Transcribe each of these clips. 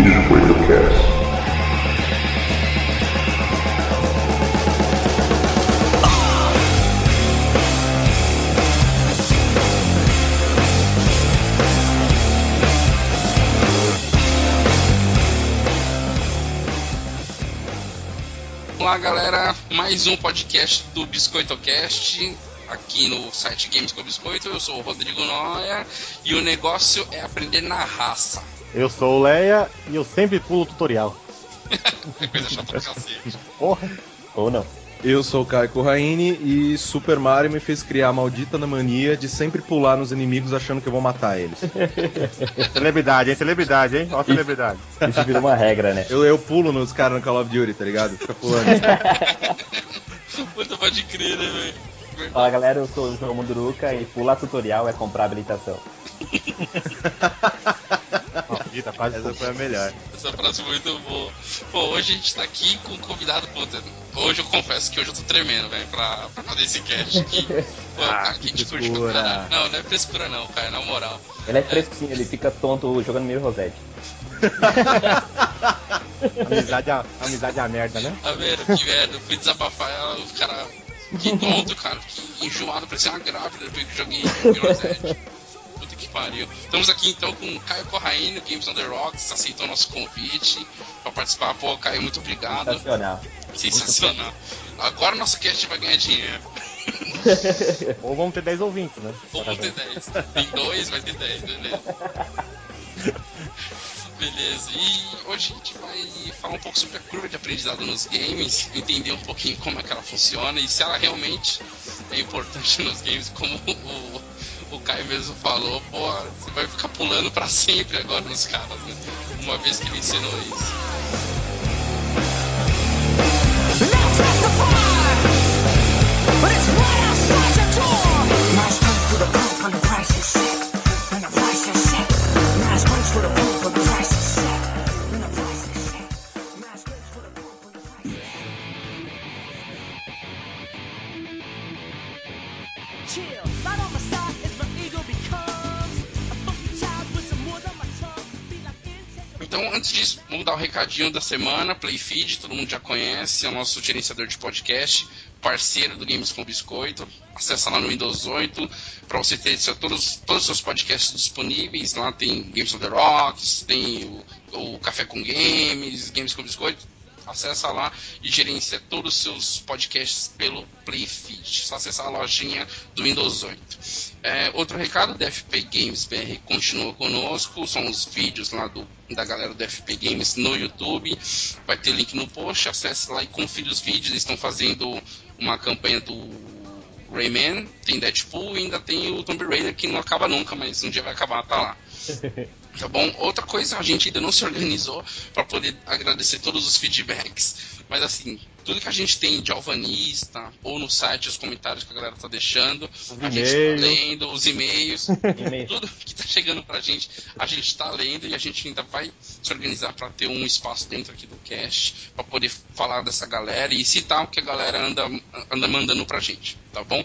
Biscoito Cast. Olá galera, mais um podcast do BiscoitoCast aqui no site Games com Biscoito. Eu sou o Rodrigo Noia e o negócio é aprender na raça. Eu sou o Leia e eu sempre pulo o tutorial. Coisa chata pra cacete. Porra. Ou não. Eu sou o Caio Corraine e Super Mario me fez criar a maldita mania de sempre pular nos inimigos achando que eu vou matar eles. Celebridade, hein? Celebridade, hein? Ó a celebridade. Isso virou uma regra, né? Eu, eu pulo nos caras no Call of Duty, tá ligado? Fica pulando. Puta, pode crer, né, velho? Fala galera, eu sou o João Munduruca e pular tutorial é comprar habilitação. Maldita, quase Essa foi a melhor. Essa frase foi muito boa. Pô, hoje a gente tá aqui com um convidado, puta. Hoje eu confesso que hoje eu tô tremendo, velho, pra, pra fazer esse cast aqui. Pô, Ah, cara, que a frescura. Não, não é frescura não, cara, na moral. Ele é fresquinho, ele fica tonto jogando meio Rosette. amizade, é- amizade é a merda, né? Tá vendo? Que merda, eu fui desabafar ela, o cara. Que tonto, cara. Que enjoado, parecia uma grávida depois que joguei Groselha. Que pariu. Estamos aqui então com o Caio Corraine, Games on the Rocks, aceitou nosso convite pra participar. Pô, Caio, muito obrigado. Sensacional. Sensacional. Agora o nosso cast vai ganhar dinheiro. Ou vamos ter 10 ouvintes, né? Ou vão ter 10. Tem dois, vai ter 10, beleza. Beleza, e hoje a gente vai falar um pouco sobre a curva de aprendizado nos games, entender um pouquinho como é que ela funciona e se ela realmente é importante nos games, como o, o Caio mesmo falou, pô, você vai ficar pulando pra sempre agora nos caras, né? Uma vez que ele ensinou isso. Então, antes disso, vamos dar o recadinho da semana, Playfeed, todo mundo já conhece, é o nosso gerenciador de podcast, parceiro do Games com Biscoito. Acessa lá no Windows 8 para você ter todos, todos os seus podcasts disponíveis. Lá tem Games on the Rocks, tem o, o Café com Games, Games com Biscoito. Acessa lá e gerencia todos os seus podcasts pelo Playfeed. Só acessar a lojinha do Windows 8. É, outro recado, DFP Games BR continua conosco. São os vídeos lá do, da galera do DFP Games no YouTube. Vai ter link no post. Acesse lá e confira os vídeos. Eles estão fazendo uma campanha do Rayman, tem Deadpool e ainda tem o Tomb Raider que não acaba nunca, mas um dia vai acabar, tá lá. Tá bom? Outra coisa, a gente ainda não se organizou para poder agradecer todos os feedbacks. Mas assim, tudo que a gente tem de alvanista, ou no site, os comentários que a galera tá deixando, a gente tá lendo, os e-mails, E-mail. tudo que tá chegando pra gente, a gente tá lendo e a gente ainda vai se organizar para ter um espaço dentro aqui do cast, para poder falar dessa galera e citar o que a galera anda, anda mandando pra gente, tá bom?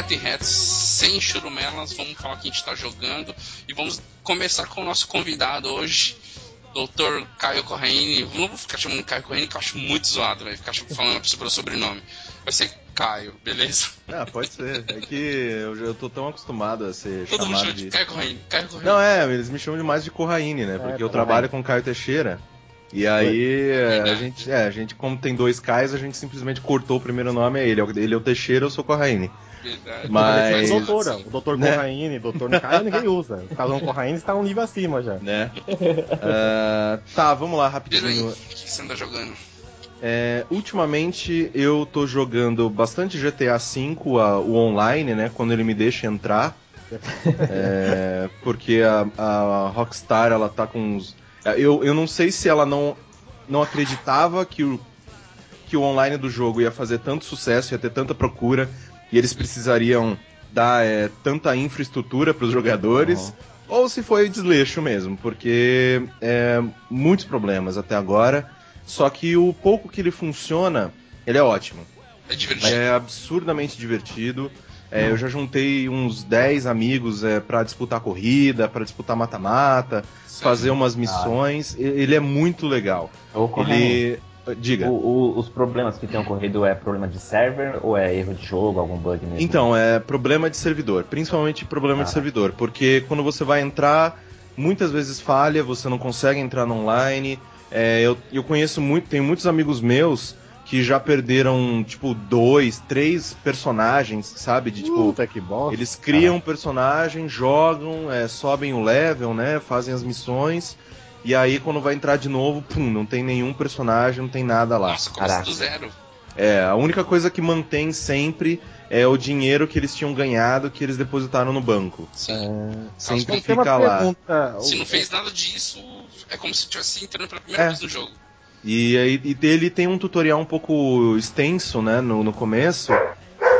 Direto e reto, sem churumelas, vamos falar o que a gente está jogando e vamos começar com o nosso convidado hoje, Dr. Caio Corraine. Não vou ficar chamando de Caio Corraine que eu acho muito zoado, vai ficar falando sobre o sobrenome. Vai ser Caio, beleza? Ah, pode ser. É que eu, eu tô tão acostumado a ser Todo mundo chamado chama de de. Caio Corraine. Caio Corraine. Não, é, eles me chamam demais de Corraine, né? Porque eu Corraine. trabalho com o Caio Teixeira. E aí, é, a gente, é, a gente, como tem dois Cais, a gente simplesmente cortou o primeiro nome, é ele. Ele é o Teixeira, eu sou Corraine. Verdade. Mas- O doutora, o doutor Né? Corraine, doutor Caio ninguém usa. O casão Corraine está um nível acima já. Né? Ah, tá, vamos lá, rapidinho. o que você anda jogando? É, ultimamente eu tô jogando bastante GTA V, a- o online, né? Quando ele me deixa entrar. É, porque a, a Rockstar ela tá com uns. Eu, eu não sei se ela não não acreditava que o, que o online do jogo ia fazer tanto sucesso, ia ter tanta procura, e eles precisariam dar é, tanta infraestrutura para os jogadores, ou se foi desleixo mesmo, porque é, muitos problemas até agora. Só que o pouco que ele funciona, ele é ótimo. É divertido. É absurdamente divertido. É, eu já juntei uns 10 amigos é, para disputar corrida, para disputar mata-mata, fazer umas missões. E- Ele é muito legal. Ele. Diga. o- o- os problemas que tem ocorrido é problema de server ou é erro de jogo, algum bug mesmo? Então, é problema de servidor, principalmente problema de Ah. servidor, porque quando você vai entrar, muitas vezes falha, você não consegue entrar no online. É, eu, eu conheço muito, tenho muitos amigos meus que já perderam, tipo, dois, três personagens, sabe? De tipo. Puta que bom. Eles criam um personagem, jogam, é, sobem o level, né? Fazem as missões. E aí quando vai entrar de novo, pum, não tem nenhum personagem, não tem nada lá. Nossa, começa Caraca. do zero. É, a única coisa que mantém sempre é o dinheiro que eles tinham ganhado que eles depositaram no banco. Sim. Sempre Tem uma fica lá. pergunta. Se não fez nada disso, é como se estivesse entrando pela primeira É. vez no jogo. E aí e ele tem um tutorial um pouco extenso, né, no, no começo,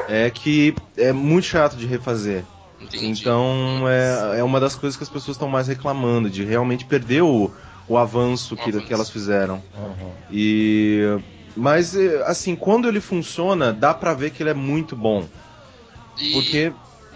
é que é muito chato de refazer. Entendi. Então é, é uma das coisas que as pessoas estão mais reclamando, de realmente perder o, o avanço, que, avanço. que elas fizeram. Uhum. E. Mas, é, assim, quando ele funciona, dá pra ver que ele é muito bom. E- Porque,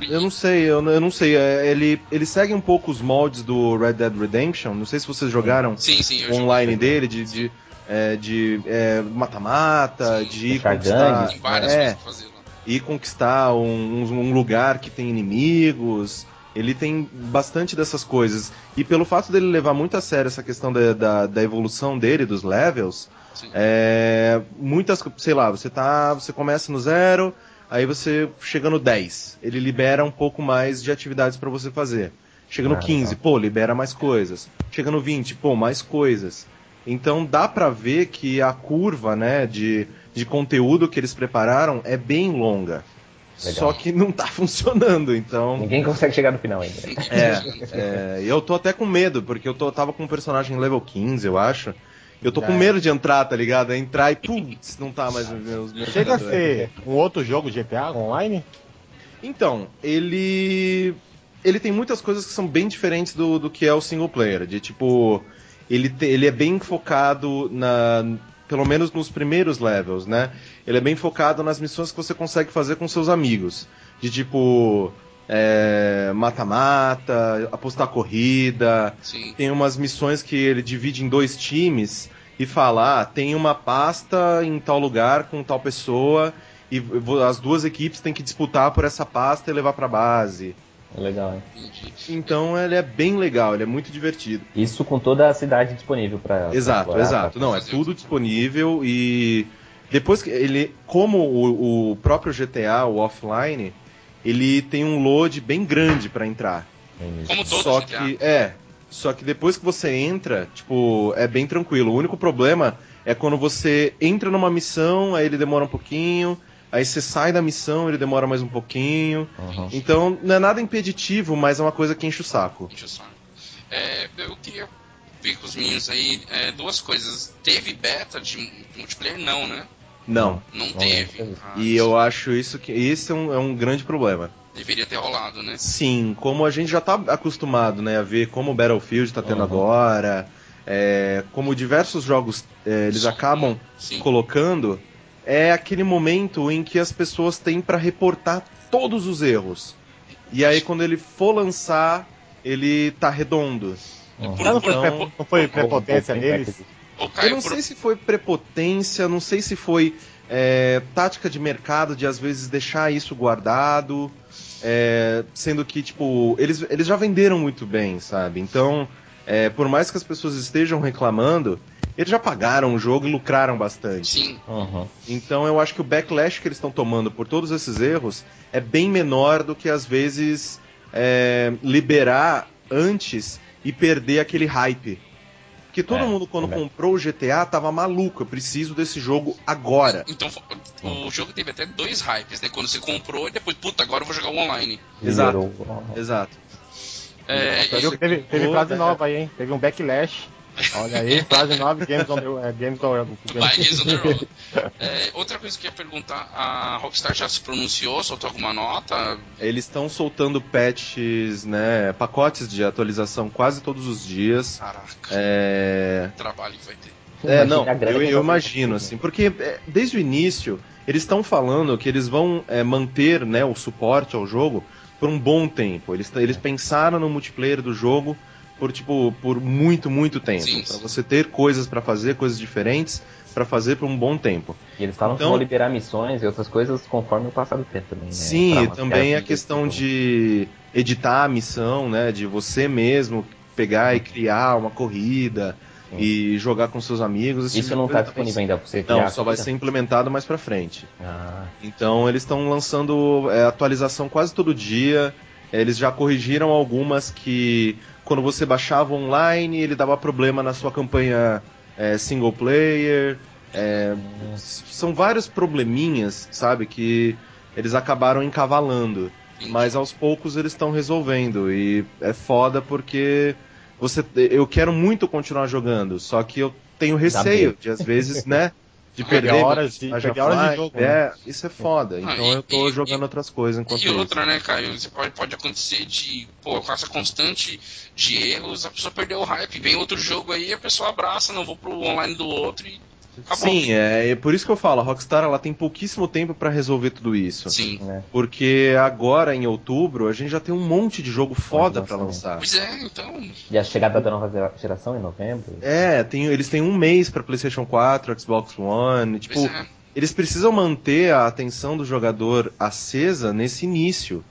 eu não sei, eu, não- eu não sei, é, ele, ele segue um pouco os moldes do Red Dead Redemption. Não sei se vocês jogaram Sim, sim, o online dele, de. de é, de é, mata-mata, Sim. de ir Fechar conquistar. Tem várias é, coisas pra fazer lá. Ir conquistar um, um- um lugar que tem inimigos. Ele tem bastante dessas coisas. E pelo fato dele levar muito a sério essa questão da, da, da evolução dele, dos levels, é, muitas, sei lá, você tá, você começa no zero, aí você chega no 10, ele libera um pouco mais de atividades pra você fazer. Chega no Ah, 15, legal. pô, libera mais coisas. Chega no 20, pô, mais coisas. Então dá pra ver que a curva, né, de, de conteúdo que eles prepararam é bem longa. Legal. Só que não tá funcionando, então. Ninguém consegue chegar no final ainda. É, é, e eu tô até com medo, porque eu tô, tava com um personagem level 15, eu acho. Eu tô com É. medo de entrar, tá ligado? É Entrar e putz, não tá mais meus, meus Chega a ser um outro jogo GTA online? Então, ele. Ele tem muitas coisas que são bem diferentes do, do que é o single player. De tipo. Ele, te- ele é bem focado na. Pelo menos nos primeiros levels, né? Ele é bem focado nas missões que você consegue fazer com seus amigos. De tipo. é, Mata-mata, apostar corrida. Sim. Tem umas missões que ele divide em dois times e fala: ah, tem uma pasta em tal lugar com tal pessoa e as duas equipes têm que disputar por essa pasta e levar pra base. Legal, hein? Então ele é bem legal, ele é muito divertido. Isso com toda a cidade disponível pra. Exato, pra exato. Não, é tudo disponível e depois que ele, como o, o próprio GTA, o offline, ele tem um load bem grande pra entrar. pra-. Como todo Só GTA. que é, só que depois que você entra, tipo, é bem tranquilo. O único problema é quando você entra numa missão, aí ele demora um pouquinho, aí você sai da missão, ele demora mais um pouquinho. Uhum. Então, não é nada impeditivo, mas é uma coisa que enche o saco. Enche o saco. É, eu queria ver com os meninos aí é, duas coisas. Teve beta de multiplayer? Não, né? Não. Não Não, teve. não teve. Ah, E eu acho isso que esse é um, é um grande problema. Deveria ter rolado, né? Sim, como a gente já tá acostumado, né, a ver como o Battlefield tá tendo Uhum. agora, é, como diversos jogos é, eles Sim. acabam Sim. colocando, é aquele momento em que as pessoas têm pra reportar todos os erros. E aí quando ele for lançar, ele tá redondo. Uhum. Não foi, Então- não foi prepotência deles? Ô, Eu não sei se foi prepotência, não sei se foi é, tática de mercado de às vezes deixar isso guardado, é, sendo que, tipo, eles, eles já venderam muito bem, sabe? Então, é, por mais que as pessoas estejam reclamando, eles já pagaram o jogo e lucraram bastante. Sim, Uhum. Então eu acho que o backlash que eles estão tomando por todos esses erros é bem menor do que às vezes é, liberar antes e perder aquele hype. Porque todo É, mundo quando verdade. comprou o GTA tava maluco, eu preciso desse jogo agora. então o jogo teve até dois hypes, né? Quando você comprou e depois, puta, agora eu vou jogar o online. Exato. Exato. É, Nossa, e- Teve, teve, frase é. nova aí, hein? Teve um backlash Olha aí, frase 9, Games on the, é, games on, Games on the Road. É, outra coisa que eu ia perguntar, a Rockstar já se pronunciou, soltou alguma nota? Eles estão soltando patches, né, pacotes de atualização quase todos os dias. Caraca, É, que trabalho que vai ter. É, não, eu, eu imagino, assim, porque é, desde o início eles estão falando que eles vão é, manter né, o suporte ao jogo por um bom tempo. Eles, eles pensaram no multiplayer do jogo por tipo por muito, muito tempo. Sim. você ter coisas pra fazer, coisas diferentes pra fazer por um bom tempo. E eles falam Então- que vão liberar missões e outras coisas conforme o passar do tempo também. né? Sim, e também a questão tipo, de editar a missão, né? De você mesmo pegar e criar uma corrida Sim. e jogar com seus amigos. Isso tipo não tá coisa disponível ainda pra você Não, só vai ser implementado mais pra frente. Ah, Então eles estão lançando é, atualização quase todo dia. É, Eles já corrigiram algumas que quando você baixava online ele dava problema na sua campanha é, single player. É, são vários probleminhas, sabe, que eles acabaram encavalando. Mas aos poucos eles estão resolvendo. E é foda porque você, eu quero muito continuar jogando, só que eu tenho receio de às vezes, né? De Perder perder horas de- perder horas de jogo, É, isso é foda. Ah, Então e- eu tô e- jogando e- outras coisas enquanto E isso. outra, né, Caio? Você pode, pode acontecer de, pô, com essa constante de erros, a pessoa perdeu o hype. Vem outro jogo aí, a pessoa abraça, não vou pro online do outro e acabou. Sim, é, é por isso que eu falo, a Rockstar ela tem pouquíssimo tempo pra resolver tudo isso. Sim. né? Porque agora em outubro a gente já tem um monte de jogo foda pra lançamento. lançar. Pois é, então. E a chegada da nova gera- geração em novembro? É, tem, eles têm um mês pra PlayStation 4, Xbox One, tipo, Pois é. eles precisam manter a atenção do jogador acesa nesse início.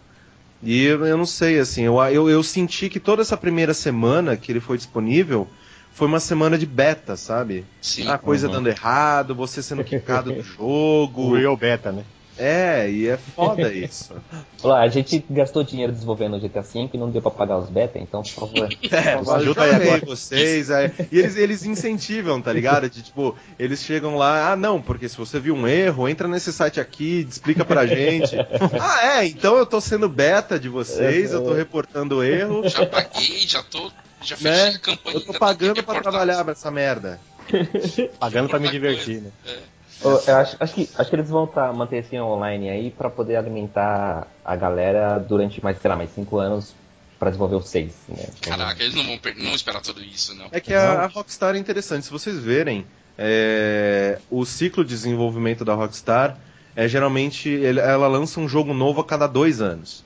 E eu, eu não sei, assim, eu, eu, eu senti que toda essa primeira semana que ele foi disponível foi uma semana de beta, sabe? Sim. A coisa Uhum. dando errado, você sendo quicado do O jogo. Real Beta, né? É, e é foda isso. Olha, a gente gastou dinheiro desenvolvendo o GTA V e não deu pra pagar os beta, então, por favor. É, Ajuda aí ajudei agora. vocês. é. E eles, eles incentivam, tá ligado? De, tipo, eles chegam lá, ah não, porque se você viu um erro, entra nesse site aqui, explica pra gente. ah, é, então eu tô sendo beta de vocês, eu tô reportando o erro, Já paguei, já tô. Já fechei né? a campanha. Eu tô pagando pra trabalhar essa merda. Pagando pra me divertir, coisa. né? Eu, eu acho, acho, que, acho que eles vão tá, manter esse online aí pra poder alimentar a galera durante mais, sei lá, mais 5 anos pra desenvolver o 6. Né? Caraca, eles não vão não esperar tudo isso, não. É que a, a Rockstar é interessante. Se vocês verem, é, o ciclo de desenvolvimento da Rockstar é geralmente ele- ela lança um jogo novo a cada dois anos,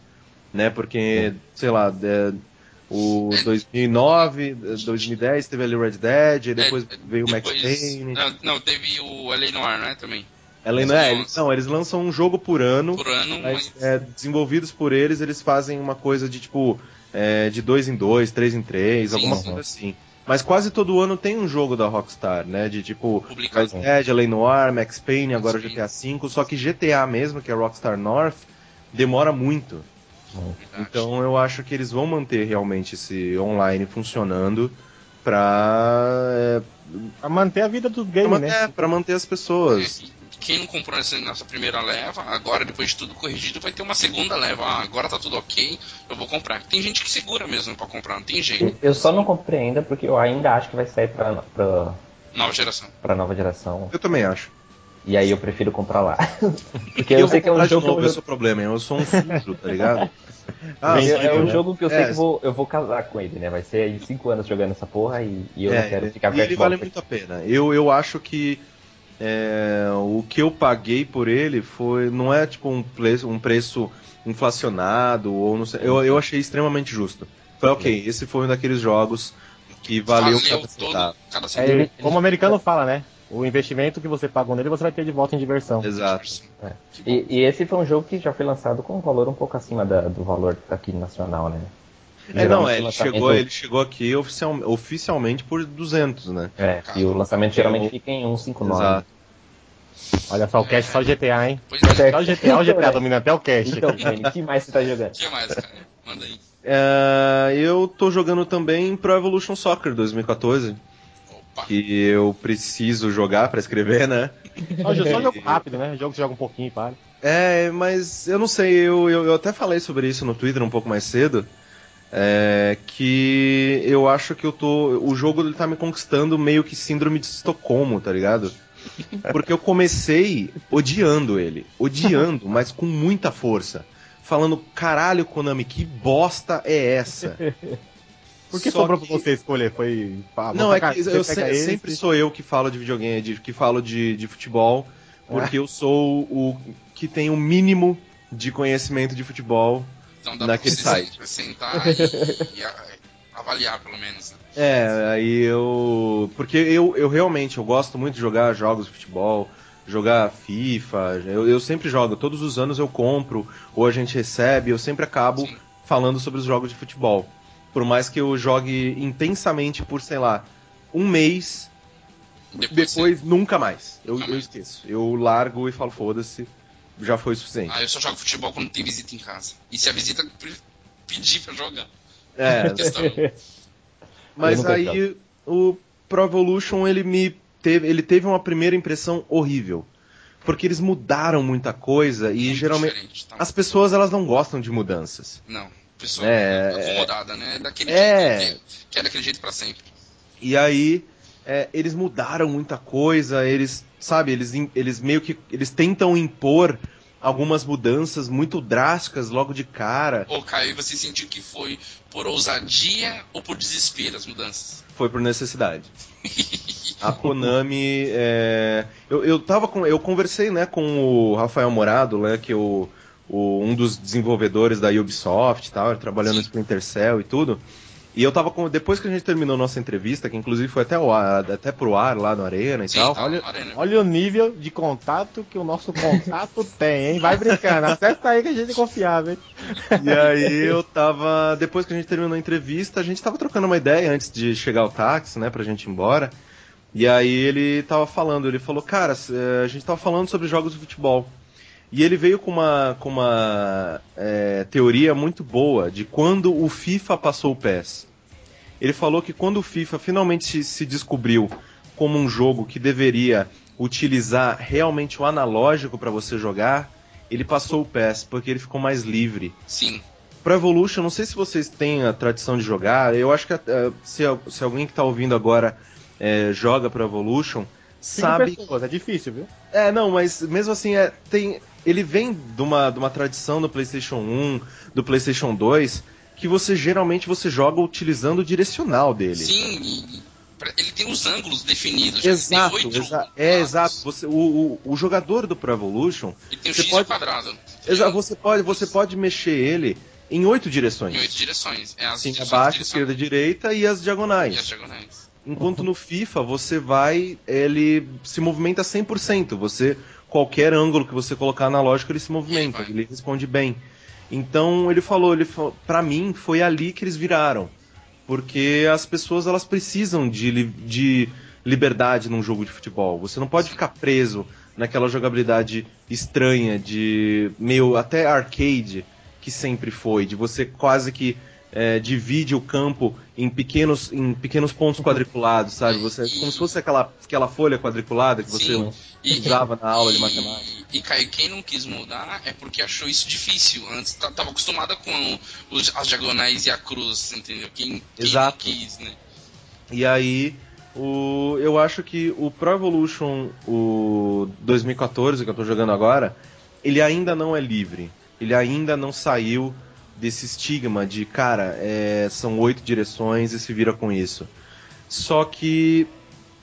né? Porque sei lá, é, o 2009, 2010 teve ali Red Dead, aí depois É, veio o Max Payne. Não, não, teve o LA Noir, né, também. Ela, eles é, eles, não, eles lançam um jogo por ano. Por ano, Mas, é, desenvolvidos por eles, eles fazem uma coisa de tipo é, de dois em dois, três em três, Sim, alguma sim. coisa assim. Mas quase todo ano tem um jogo da Rockstar, né? De tipo. Red Dead, LA Noir, Max Payne, agora. GTA V. Só que GTA mesmo, que é Rockstar North, demora muito. Então eu acho que eles vão manter realmente esse online funcionando pra, é, Pra manter a vida do pra, game, man- né? é, pra manter as pessoas. É, Quem não comprou nessa, nessa primeira leva, agora, depois de tudo corrigido, vai ter uma segunda leva. Ah, agora tá tudo ok, eu vou comprar. Tem gente que segura mesmo pra comprar, não tem jeito. Eu só não comprei ainda porque eu ainda acho que vai sair pra, pra, Nova geração. pra nova geração. Eu também acho. E aí eu prefiro comprar lá. Porque eu, eu sei que é um jogo que novo, eu, esse é o problema. Eu sou um sujo, tá ligado? Ah, é, é um né? jogo que eu sei É. que vou, eu vou casar com ele, né? Vai ser aí 5 anos jogando essa porra e, e eu É, não quero ficar e perto ele vale muito a pena. Eu, eu acho que é, o que eu paguei por ele foi não é tipo um preço, um preço inflacionado ou não sei. Eu, eu achei extremamente justo. Foi ok, esse foi um daqueles jogos que valeu cada todo, É, ele- como o americano fala, né? O investimento que você pagou nele, você vai ter de volta em diversão. Exato. E, e esse foi um jogo que já foi lançado com um valor um pouco acima da- do valor aqui nacional, né? É, não, é, ele, o chegou, ele chegou aqui oficial, oficialmente por 200, né? É, e o lançamento geralmente Eu- fica em 159. Exato. Olha só o cast, só GTA, hein? Pois é, Só o GTA, o GTA domina até o cast. Então, o que mais você tá jogando? o que mais, cara? Manda aí. É, eu tô jogando também Pro Evolution Soccer 2014, Opa. Que eu preciso jogar pra escrever, né? Só, só jogo rápido, né? Jogo que você joga um pouquinho e para. É, mas eu não sei, eu, eu, eu até falei sobre isso no Twitter um pouco mais cedo. é que eu acho que eu tô. O jogo ele tá me conquistando meio que síndrome de Estocolmo, tá ligado? Porque eu comecei odiando ele. Odiando, mas com muita força. Falando, caralho, Konami, que bosta é essa? Por que Só sobrou que- pra você escolher? Foi. pá, Não, é que eu se- sempre sou eu que falo de videogame, de- que falo de, de futebol, porque eu sou o que tem o mínimo de conhecimento de futebol. Então dá Naquele pra você site. sentar e, e avaliar, pelo menos. né? É, aí eu. Porque eu, eu realmente eu gosto muito de jogar jogos de futebol, jogar FIFA. Eu, eu sempre jogo, todos os anos eu compro, ou a gente recebe, eu sempre acabo Sim. falando sobre os jogos de futebol. Por mais que eu jogue intensamente por, sei lá, um mês, Depois, depois nunca mais. Eu, Nunca eu mais. esqueço. Eu largo e falo, foda-se, já foi o suficiente. Ah, eu só jogo futebol quando tem visita em casa. E se a visita pe- pedir pra jogar. É, Questão. Mas aí o Pro Evolution ele me teve, ele teve uma primeira impressão horrível. Porque eles mudaram muita coisa e Muito geralmente diferente, tá? as pessoas elas não gostam de mudanças. Não. Pessoa É, acomodada, né? Daquele é. jeito que, que é daquele jeito pra sempre. E aí é, eles mudaram muita coisa, eles, sabe, eles, eles meio que eles tentam impor algumas mudanças muito drásticas logo de cara. Ô, Caio, você sentiu que foi por ousadia ou por desespero as mudanças? Foi por necessidade. A Konami. é, Eu, eu tava com. Eu conversei né, com o Rafael Morado, né, que é o, o- um dos desenvolvedores da Ubisoft e tal, ele trabalhando no. Splinter Cell e tudo. E eu tava com. Depois que a gente terminou nossa entrevista, que inclusive foi até, ao ar, até pro ar lá no Arena e Sim, tal. olha-. Olha o nível de contato que o nosso contato tem, hein? Vai brincando, acessa aí que a gente é confiável, hein? E aí eu tava. Depois que a gente terminou a entrevista, a gente tava trocando uma ideia antes de chegar o táxi, né, pra gente ir embora. E aí ele tava falando, ele falou, cara, eh, a gente tava falando sobre jogos de futebol. E ele veio com uma, com uma eh, teoria muito boa de quando o FIFA passou o PES. Ele falou que quando o FIFA finalmente se descobriu como um jogo que deveria utilizar realmente o analógico para você jogar, ele passou o PES, porque ele ficou mais livre. Sim. Pro Evolution, não sei se vocês têm a tradição de jogar. Eu acho que eh, se, se alguém que tá ouvindo agora eh, joga Pro Evolution, Cinco sabe. pessoas, é difícil, viu? É, não, mas mesmo assim, é, tem, ele vem de uma, de uma tradição do PlayStation 1, do PlayStation 2, que você geralmente você joga utilizando o direcional dele. Sim, ele tem os ângulos definidos. Exato, exa- é exato. Você, o, o, o jogador do Pro Evolution, Ele tem o Você X pode- quadrado. exa- você pode, você pode mexer ele em oito direções. Em oito direções. É as Sim, direções abaixo, esquerda, direita e as diagonais. E as diagonais. Enquanto no FIFA você vai, ele se movimenta 100%. Você qualquer ângulo que você colocar analógico ele se movimenta, Ele responde bem. Então ele falou, ele falou, para mim foi ali que eles viraram, porque as pessoas elas precisam de, de liberdade num jogo de futebol. Você não pode ficar preso naquela jogabilidade estranha de meio até arcade que sempre foi, de você quase que é, divide o campo em pequenos, em pequenos pontos quadriculados, sabe? Você, como se fosse aquela, aquela folha quadriculada que você Sim. E, usava na aula de e- matemática. E, Caio, quem não quis mudar é porque achou isso difícil. Antes tá- tava acostumada com os- as diagonais e a cruz, entendeu? Quem, quem Exato. não quis, né? E aí, o, eu acho que o Pro Evolution, o 2014, que eu tô jogando agora, ele ainda não é livre. Ele ainda não saiu desse estigma de, cara, é, são oito direções e se vira com isso. Só que,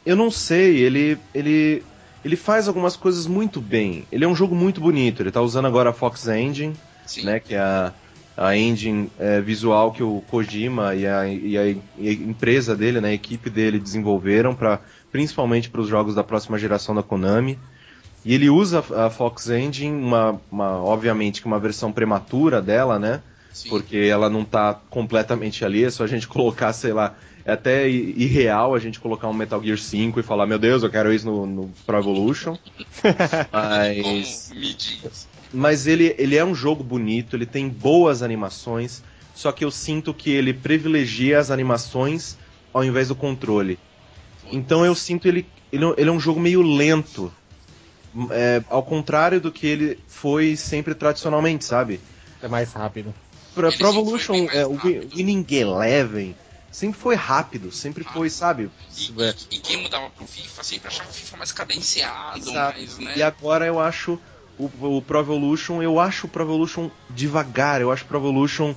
eu não sei, ele, ele, ele faz algumas coisas muito bem. Ele é um jogo muito bonito, ele tá usando agora a Fox Engine, Sim. né, que é a, a engine é, visual que o Kojima e a, e a- e a empresa dele, né, a equipe dele desenvolveram para principalmente para os jogos da próxima geração da Konami. E ele usa a Fox Engine, uma, uma- obviamente que uma versão prematura dela, né? Sim. Porque ela não tá completamente ali, é só a gente colocar, sei lá, é até irreal a gente colocar um Metal Gear 5 e falar, meu Deus, eu quero isso no, no Pro Evolution. Mas mas ele, ele é um jogo bonito, ele tem boas animações, só que eu sinto que ele privilegia as animações ao invés do controle. Então eu sinto ele, ele, ele é um jogo meio lento, é, ao contrário do que ele foi sempre tradicionalmente, sabe? É mais rápido. Pro, Pro Evolution, é, o. Winning Eleven sempre foi rápido, sempre foi, sabe? E, É, e, e quem mudava pro FIFA sempre achava o FIFA mais cadenciado, mais, né? E agora eu acho o, o Pro Evolution, eu acho o Pro Evolution devagar, eu acho o Pro Evolution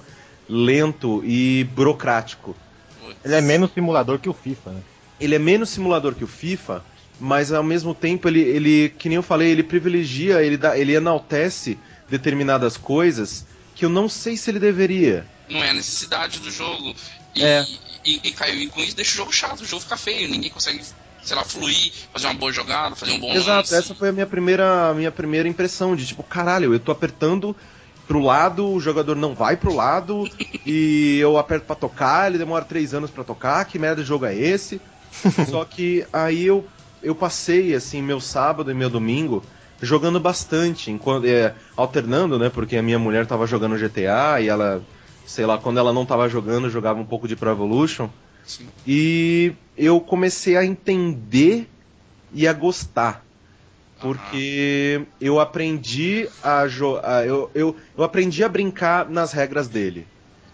lento e burocrático. Putz. Ele é menos simulador que o FIFA, né? Ele é menos simulador que o FIFA, mas ao mesmo tempo ele, ele que nem eu falei, ele privilegia, ele, dá, ele enaltece determinadas coisas que eu não sei se ele deveria. Não é a necessidade do jogo. E, É. e, e, e com isso deixa o jogo chato, o jogo fica feio, ninguém consegue, sei lá, fluir, fazer uma boa jogada, fazer um bom Exato, lance. essa foi a minha primeira, minha primeira impressão de tipo, caralho, eu tô apertando pro lado, o jogador não vai pro lado e eu aperto pra tocar, ele demora três anos pra tocar, que merda de jogo é esse? Só que aí eu, eu passei assim meu sábado e meu domingo jogando bastante, enquanto é, alternando, né? Porque a minha mulher tava jogando GTA e ela, sei lá, quando ela não tava jogando, jogava um pouco de Pro Evolution. Sim. E eu comecei a entender e a gostar. Porque eu aprendi a, jo a- eu, eu, eu aprendi a brincar nas regras dele.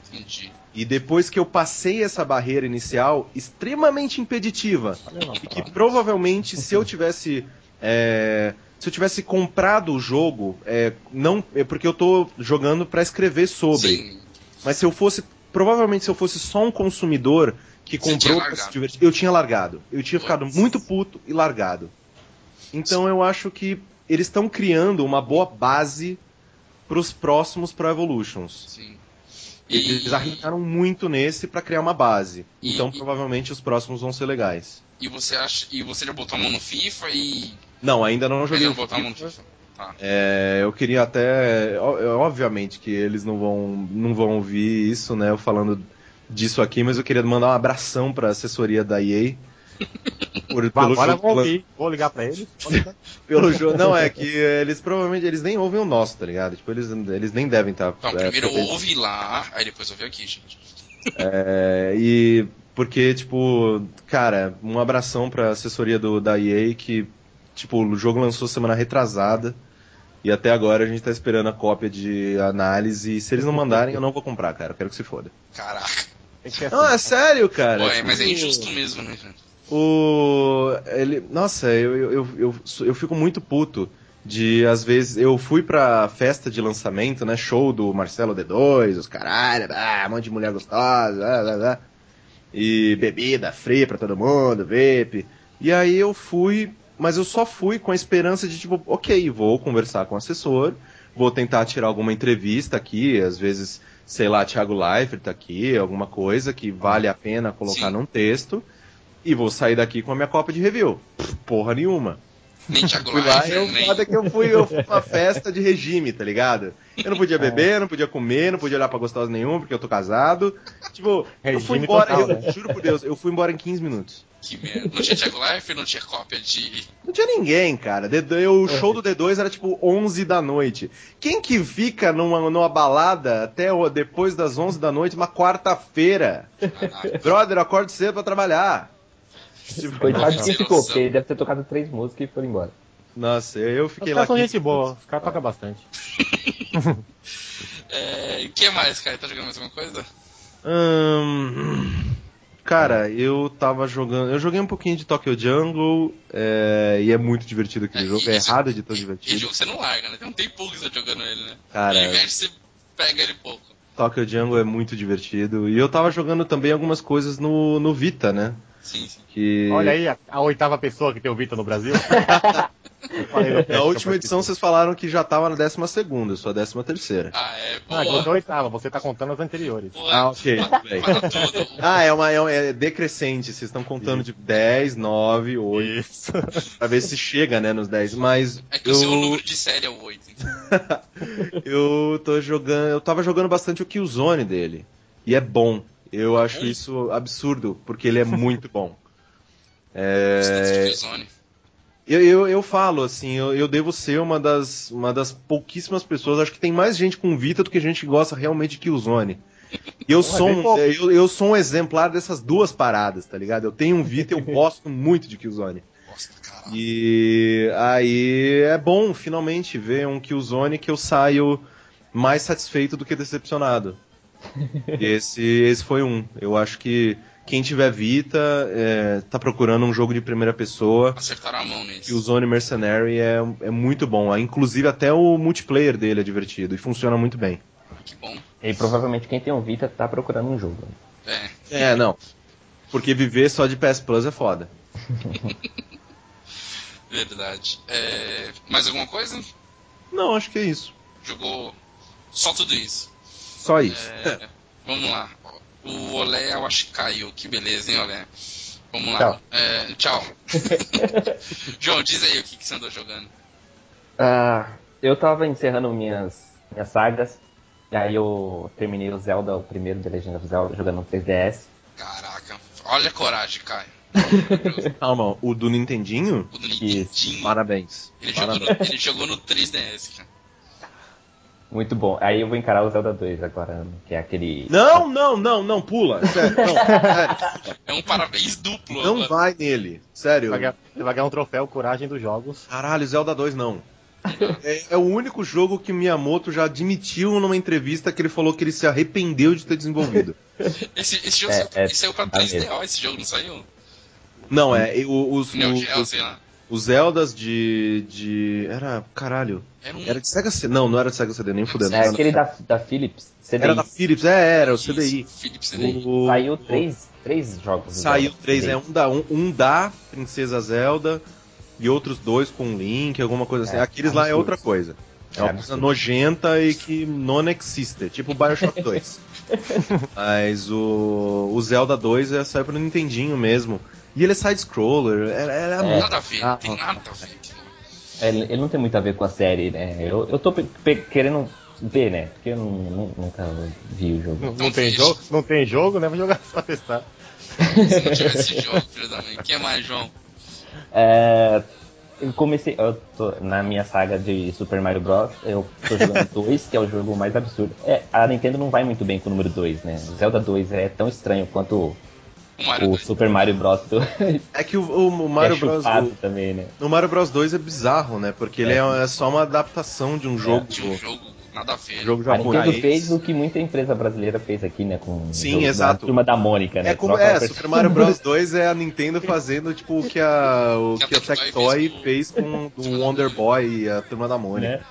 Entendi. E depois que eu passei essa barreira inicial extremamente impeditiva, e que provavelmente se eu tivesse é, se eu tivesse comprado o jogo, é, não é porque eu tô jogando pra escrever sobre. Sim. Mas se eu fosse. Provavelmente se eu fosse só um consumidor que Você comprou pra se divertir, eu tinha largado. Eu tinha Putz. ficado muito puto e largado. Então eu acho que eles estão criando uma boa base pros próximos Pro Evolutions. Sim. Eles arriscaram muito nesse pra criar uma base. E- Então e- provavelmente os próximos vão ser legais. E você acha. E você já botou a mão no FIFA e. Não, ainda não joguei Ainda o não FIFA. Tá. É, eu queria até. ó- Obviamente que eles não vão, não vão ouvir isso, né? Eu falando disso aqui, mas eu queria mandar um abração pra assessoria da EA. Por, pelo Agora eu jogo, vou ouvir. Vou ligar pra eles. Ligar. pelo jogo. Não, é que eles provavelmente eles nem ouvem o nosso, tá ligado? Tipo, eles, eles nem devem estar. Então, primeiro ouve lá, aí depois ouve aqui, gente. É, e porque, tipo, cara, um abração pra assessoria do, da EA que, tipo, o jogo lançou semana retrasada e até agora a gente tá esperando a cópia de análise e se eles não mandarem eu não vou comprar, cara, eu quero que se foda. Caraca. Não, é sério, cara. Pô, é, mas é Tipo, injusto mesmo, né, cara? O. Ele. Nossa, eu, eu, eu, eu, eu fico muito puto de, às vezes, eu fui pra festa de lançamento, né? Show do Marcelo D2, os caralho, ah, um monte de mulher gostosa, blá, blá, blá. E bebida free pra todo mundo, vape. E aí eu fui, mas eu só fui com a esperança de, tipo, ok, vou conversar com o assessor, vou tentar tirar alguma entrevista aqui, às vezes, sei lá, Thiago Leifert tá aqui, alguma coisa que vale a pena colocar Sim. num texto, e vou sair daqui com a minha cópia de review. Porra nenhuma. Nem Thiago Fui lá, Leifert, eu, nem... foda que eu fui, eu fui pra uma festa de regime, tá ligado? Eu não podia beber, não podia comer, não podia olhar pra gostosa nenhum, porque eu tô casado. Tipo, eu fui Regime embora, total, eu né? juro por Deus, eu fui embora em 15 minutos. Que merda. Não tinha Thiago Leifert, não tinha cópia de... Não tinha ninguém, cara. O show do D2 era tipo 11 da noite. Quem que fica numa, numa balada até depois das 11 da noite, uma quarta-feira? Brother, eu acordo cedo pra trabalhar. Tipo, Coitado de quem ficou, porque ele deve ter tocado três músicas e foi embora. Nossa, eu Os fiquei lá. caras são 15 gente boa. Os caras tocam bastante. É, o que mais, cara? Tá jogando mais alguma coisa? Hum, cara, eu tava jogando. Eu joguei um pouquinho de Tokyo Jungle é, e é muito divertido aquele É, jogo. É errado de tão divertido. jogo você não larga, né? Tem um tempo que você tá jogando ele, né? Cara, Ao invés de você pega ele pouco. Tokyo Jungle é muito divertido. E eu tava jogando também algumas coisas no, no Vita, né? Sim, sim. Que... Olha aí, a, a oitava pessoa que tem o Vita no Brasil. Eu Na última eu edição vocês falaram que já tava na 12 segunda, eu sou a 13 terceira. Ah, é. Ah, Boa. então a oitava, você tá contando as anteriores. Boa. Ah, ok. Ah, é uma é, um- é decrescente, vocês estão contando de 10, 9, 8, Isso. pra ver se chega, né, nos 10. Mas É que o seu número de série é o 8. Então. eu tô jogando. Eu tava jogando bastante o Killzone dele. E é bom. Eu acho isso absurdo, porque ele é muito bom. É... Eu, eu, eu falo, assim, eu, eu devo ser uma das, uma das pouquíssimas pessoas. Acho que tem mais gente com Vita do que gente que gosta realmente de Killzone. Eu sou, um, eu, eu sou um exemplar dessas duas paradas, tá ligado? Eu tenho um Vita e eu gosto muito de Killzone. Nossa. E aí é bom finalmente ver um Killzone que eu saio mais satisfeito do que decepcionado. Esse, esse foi um. Eu acho que quem tiver Vita é, tá procurando um jogo de primeira pessoa. Acertaram a mão nesse. E o Zone Mercenary é, é muito bom. Inclusive até o multiplayer dele é divertido e funciona muito bem. Que bom. E provavelmente quem tem um Vita tá procurando um jogo. É. É, não. Porque viver só de PS Plus é foda. Verdade. É, mais alguma coisa? Não, acho que é isso. Jogou só tudo isso. Só isso. É, vamos lá. O Olé, eu acho que caiu. Que beleza, hein, Olé? Vamos lá. Tchau. É, tchau. João, diz aí o que, que você andou jogando. Ah, eu tava encerrando minhas, minhas sagas. E aí eu terminei o Zelda, o primeiro The Legend of Zelda, jogando no 3DS. Caraca, olha a coragem, Caio. Calma, o do Nintendinho? O do Nintendinho. Parabéns. Ele jogou, no, Parabéns. ele jogou no 3DS, cara. Muito bom. Aí eu vou encarar o Zelda 2 agora, que é aquele. Não, não, não, não, pula. Sério, não, sério. É um parabéns duplo. Não agora. vai nele. Sério. Vai ganhar, você vai ganhar um troféu Coragem dos Jogos. Caralho, Zelda 2 não. É, é o único jogo que o Miyamoto já admitiu numa entrevista que ele falou que ele se arrependeu de ter desenvolvido. Esse, esse jogo É, saiu, é, saiu pra tá 3DO, mesmo. esse jogo não saiu? Não, é. e o- Os, Neo os, Geo, os, sei lá. Os Zeldas de. de. Era. Caralho. Era um. Era de Sega CD. Não, não era de Sega CD, nem fudendo. É Era, aquele da, da Philips. CDI. era da Philips, é, era o Isso, CDI. Philips CDI. O- Saiu três, três jogos. Saiu Zelda, três, é um da, um, um da Princesa Zelda e outros dois com Link, alguma coisa assim. É, Aqueles lá é outra coisa. É, É uma coisa absurdo. nojenta e que non existe, tipo Bioshock 2. Mas o, o Zelda 2 é, saiu pro Nintendinho mesmo. E ele é side-scroller, era É. muito- Nada a ver, Ah, tem nada a ver. É, Ele, ele não tem muito a ver com a série, né? Eu, eu tô querendo ver, né? Porque eu não- não- nunca vi o jogo. Não, não tem jogo, não tem jogo, né? Vou jogar só pra testar. Se não tivesse esse jogo, filho da mãe. Quem é mais, João? É, eu comecei. Eu tô na minha saga de Super Mario Bros. Eu tô jogando 2, que é o jogo mais absurdo. É, a Nintendo não vai muito bem com o número 2, né? O Zelda 2 é tão estranho quanto O Mario o 2. Super Mario Bros. do É que o, o- o Mario é Bros. chupado O, também, né? o Mario Bros 2 é bizarro, né? Porque ele é, é só uma adaptação de um jogo. De um jogo nada a ver. jogo A Nintendo fez o que muita empresa brasileira fez aqui, né? Com o Sim, jogo da exato. Turma da Mônica, né? É como é, Super Mario Bros 2 é a Nintendo fazendo tipo o que a o Que a Tectoy fez com o Wonder Boy e a Turma da Mônica. né?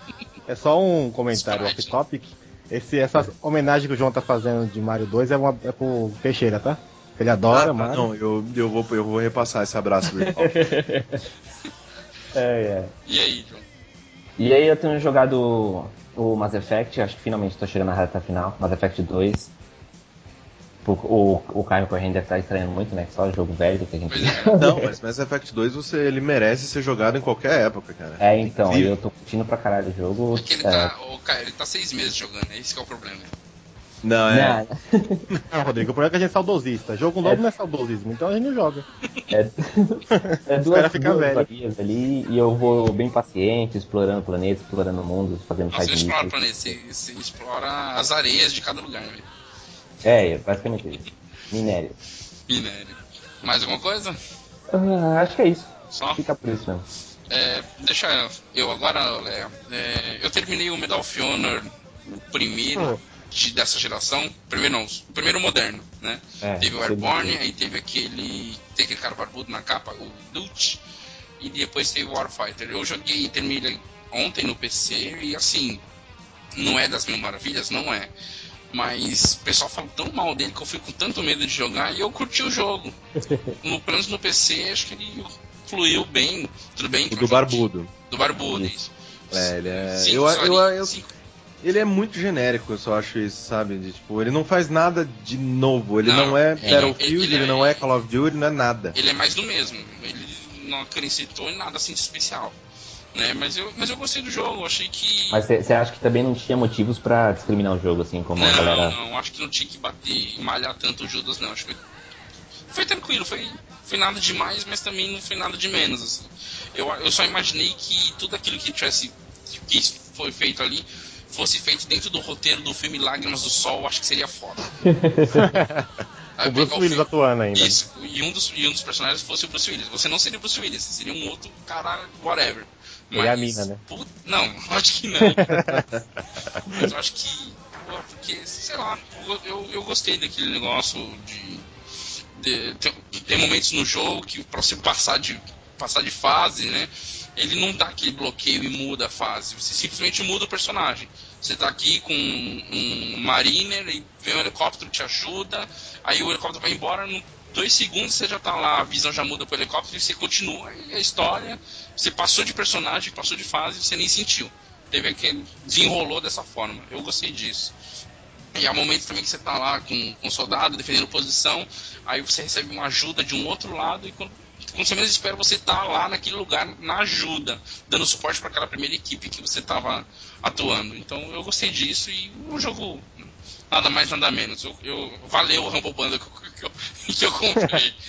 É só um comentário off-topic. Esse, essa homenagem que o João tá fazendo de Mario 2 é, uma, é pro Teixeira, tá? Ele adora, Ah, tá, Mario. não, eu, eu, vou, eu vou repassar esse abraço virtual. É, é. E aí, João? E aí eu tenho jogado o Mass Effect, acho que finalmente tô chegando na reta final, Mass Effect 2. O, o, o Caio Corrêa deve estar estranhando muito, né? que Só jogo velho que a gente. É. não, mas Mass Effect 2 você, ele merece ser jogado em qualquer época, cara. É, então, aí Incrível. eu tô curtindo pra caralho o jogo. É que ele é, tá, o Caio, ele tá seis meses jogando, é esse que é o problema. Não, é. não, Ah, Rodrigo, o problema é que a gente é saudosista. Jogo novo não é saudosismo, então a gente não joga. é, é duas, fica duas velho. ali e eu vou bem paciente, explorando o planeta, explorando o mundo, fazendo Não, você não explora o missions. planeta, você, você explora as areias de cada lugar, velho. É, é basicamente isso. Minério. Minério. Mais alguma coisa? Ah, acho que é isso. Só? Fica por isso mesmo. É, deixa eu agora, Léo. É, eu terminei o Medal of Honor, primeiro de- dessa geração. Primeiro não, o primeiro moderno, né? É, teve o Airborne, aí teve aquele. Tem aquele cara barbudo na capa, o Dutch, e depois teve o Warfighter. Eu joguei, terminei ontem no PC e assim, não é das mil maravilhas, não é. Mas o pessoal fala tão mal dele que eu fico com tanto medo de jogar e eu curti o jogo. No, pelo menos no PC, acho que ele fluiu bem. Tudo bem do Barbudo. do Barbudo, Isso. isso. É, ele é. Cinco eu, eu, eu- cinco- ele é muito genérico, eu só acho isso, sabe? De, tipo, ele não faz nada de novo. Ele não, Não, é ele- Battlefield, ele ele, é- não é Call of Duty, não é nada. ele é mais do mesmo. Ele não acrescentou em nada assim de especial. Né? Mas, eu, mas eu gostei do jogo, achei que. Mas você acha que também não tinha motivos pra discriminar o jogo, assim, como a não, galera. não, acho que não tinha que bater e malhar tanto o Judas, não. Acho que foi tranquilo, foi, foi nada demais, mas também não foi nada de menos. Assim. Eu, eu só imaginei que tudo aquilo que tivesse que foi feito ali fosse feito dentro do roteiro do filme Lágrimas do Sol, acho que seria foda. O Bruce o Willis filme- atuando ainda. Isso, e um, dos, e um dos personagens fosse o Bruce Willis. Você não seria o Bruce Willis, você seria um outro cara, whatever. É a mina, né? Put- Não, acho que não. Mas eu acho que. pô, Porque, sei lá, eu, eu, eu gostei daquele negócio de. de tem, tem momentos no jogo que pra você passar de, passar de fase, né? Ele não dá aquele bloqueio e muda a fase. Você simplesmente muda o personagem. Você tá aqui com um mariner e vem um helicóptero te ajuda, aí o helicóptero vai embora, em dois segundos você já tá lá, a visão já muda pro helicóptero e você continua e a história. Você passou de personagem, passou de fase, você nem sentiu. Teve aquele. desenrolou dessa forma. Eu gostei disso. E há momentos também que você tá lá com, com um soldado defendendo posição, aí você recebe uma ajuda de um outro lado e quando, quando você menos espera, você tá lá naquele lugar na ajuda, dando suporte para aquela primeira equipe que você tava atuando. Então eu gostei disso e o jogo nada mais nada menos. Eu, eu- valeu o Rumble Bundle que eu, que eu, que eu comprei.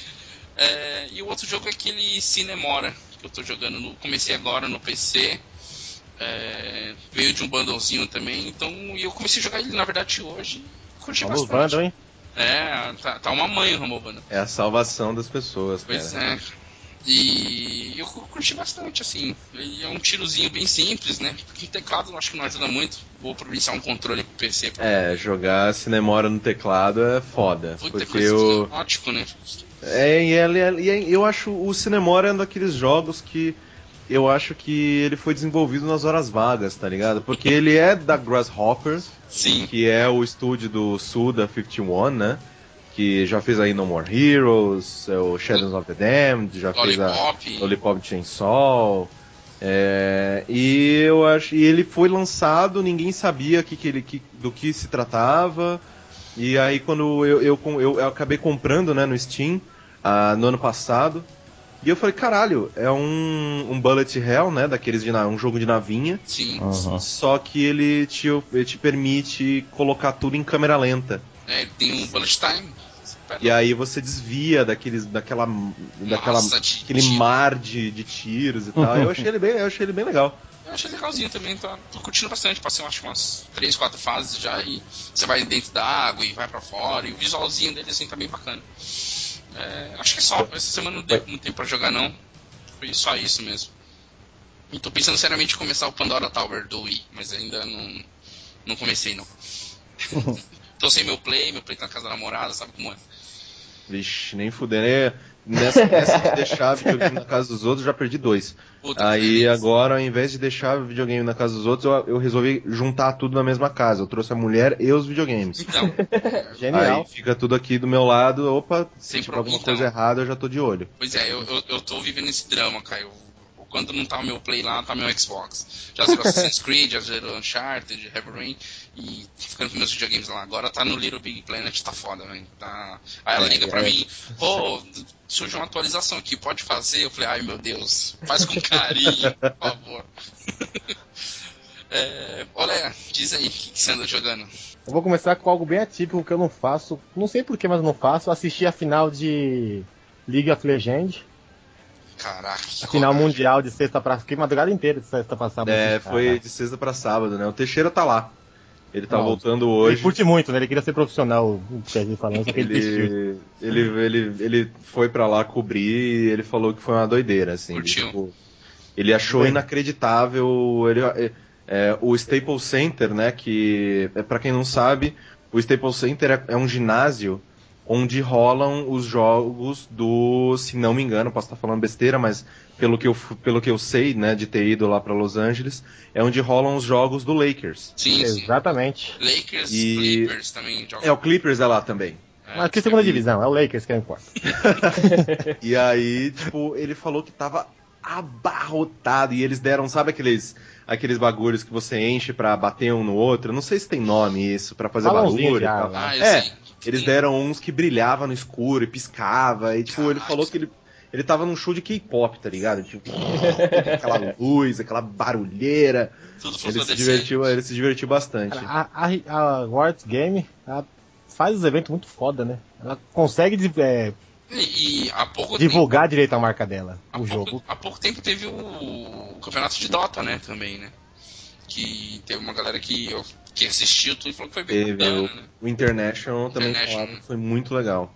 É, e o outro jogo é aquele Cinemora que eu tô jogando. No, comecei agora no PC. É, veio de um bundlezinho também. Então e eu comecei a jogar ele na verdade hoje. Curti Vamos bastante. bando, hein? É, tá, tá uma mãe o Bundle. É a salvação das pessoas, Pois cara. é. E eu cu- curti bastante, assim. E é um tirozinho bem simples, né? Porque o teclado eu acho que não ajuda muito. Vou providenciar um controle pro PC pra É, jogar Cinemora no teclado é foda. Puta porque coisa eu. ótimo, né? É, e ele é- e é- eu acho o Cinemora é um daqueles jogos que eu acho que ele foi desenvolvido nas horas vagas, tá ligado? Porque ele é da Grasshopper, Sim. que é o estúdio do Suda 51, né? Que já fez aí No More Heroes, é o Shadows of the Damned, já fez a Lollipop. Lollipop Chainsaw. É, e eu acho, e ele foi lançado, ninguém sabia que, que ele, que- do que se tratava. E aí quando eu, eu, eu, eu acabei comprando né, no Steam ah, no ano passado. E eu falei, caralho, é um, um bullet hell, né? Daqueles de na- um jogo de navinha. Sim. Uhum. Só que ele te, ele te permite colocar tudo em câmera lenta. É, tem um bullet time. E aí você desvia daqueles, daquela, daquela, de aquele tiro. mar de, de tiros e tal. eu achei ele bem, eu achei ele bem legal. Eu achei legalzinho também, tá? Tô curtindo bastante. Passei, acho, umas 3, 4 fases já e você vai dentro da água e vai pra fora. E o visualzinho dele, assim, tá bem bacana. É, acho que é só. Essa semana não deu muito tempo pra jogar, não. Foi só isso mesmo. E tô pensando seriamente em começar o Pandora Tower do Wii, mas ainda não, não comecei, não. tô sem meu play, meu play tá na casa da namorada, sabe como é? Vixe, nem fudendo. É, Nessa, nessa de deixar videogame na casa dos outros, eu já perdi dois. Puta, Aí agora, ao invés de deixar o videogame na casa dos outros, eu, eu resolvi juntar tudo na mesma casa. Eu trouxe a mulher e os videogames. Então, Genial. Aí fica tudo aqui do meu lado. Opa, Sem se tiver alguma coisa então. errada, eu já tô de olho. Pois é, eu, eu, eu tô vivendo esse drama, Caio. Quando não tá o meu Play lá, tá meu Xbox. Já zerou Assassin's Creed, já zerou Uncharted, Heavy Rain, e tô ficando com meus videogames lá. Agora tá no Little Big Planet, tá foda, velho. Tá... Aí ela É, liga pra é. mim, pô, surgiu uma atualização aqui, pode fazer? Eu falei, ai meu Deus, faz com carinho, por favor. é, olha, diz aí, o que, que você anda jogando? Eu vou começar com algo bem atípico que eu não faço. Não sei porquê, mas eu não faço. Assistir a final de League of Legends. Caraca, que A final mundial de sexta pra. Fiquei madrugada inteira de sexta pra sábado. É, Cara, foi de sexta pra sábado, né? O Teixeira tá lá. Ele tá Não, voltando Ele hoje. curte muito, né? Ele queria ser profissional, o Kevin falando, só que ele. Ele, ele, ele, ele foi pra lá cobrir e ele falou que foi uma doideira, assim. Curtiu. tipo, ele achou Bem. inacreditável. Ele, é, é, o Staples Center, né? Que, é, pra quem não sabe, o Staples Center é, é um ginásio onde rolam os jogos do. Se não me engano, posso estar falando besteira, mas pelo que eu, pelo que eu sei, né, de ter ido lá pra Los Angeles, é onde rolam os jogos do Lakers. Sim, sim. Exatamente. Lakers, E- Clippers também jogam. É, o Clippers é lá também. É, Mas que segunda divisão, é o Lakers que importa. E aí, tipo, ele falou que tava abarrotado e eles deram, sabe aqueles aqueles bagulhos que você enche pra bater um no outro? Não sei se tem nome isso, pra fazer Balãozinho barulho e tal. lá. Ah, eu É, sei. Eles deram uns que brilhavam no escuro e piscava e tipo, ele Caraca. falou que ele ele tava num show de K-pop, tá ligado? Tipo, aquela luz, aquela barulheira. Tudo Ele se divertiu, ele se divertiu bastante. Cara, a, a, a World Game ela faz os eventos muito foda, né? Ela consegue de- é, E, e há pouco divulgar direito a marca dela, o pouco, jogo. há pouco tempo teve o campeonato de Dota, né, também, né? Que teve uma galera que, eu- que assistiu tudo e falou que foi bem Teve bacana, o, né? o International também International. que foi muito legal.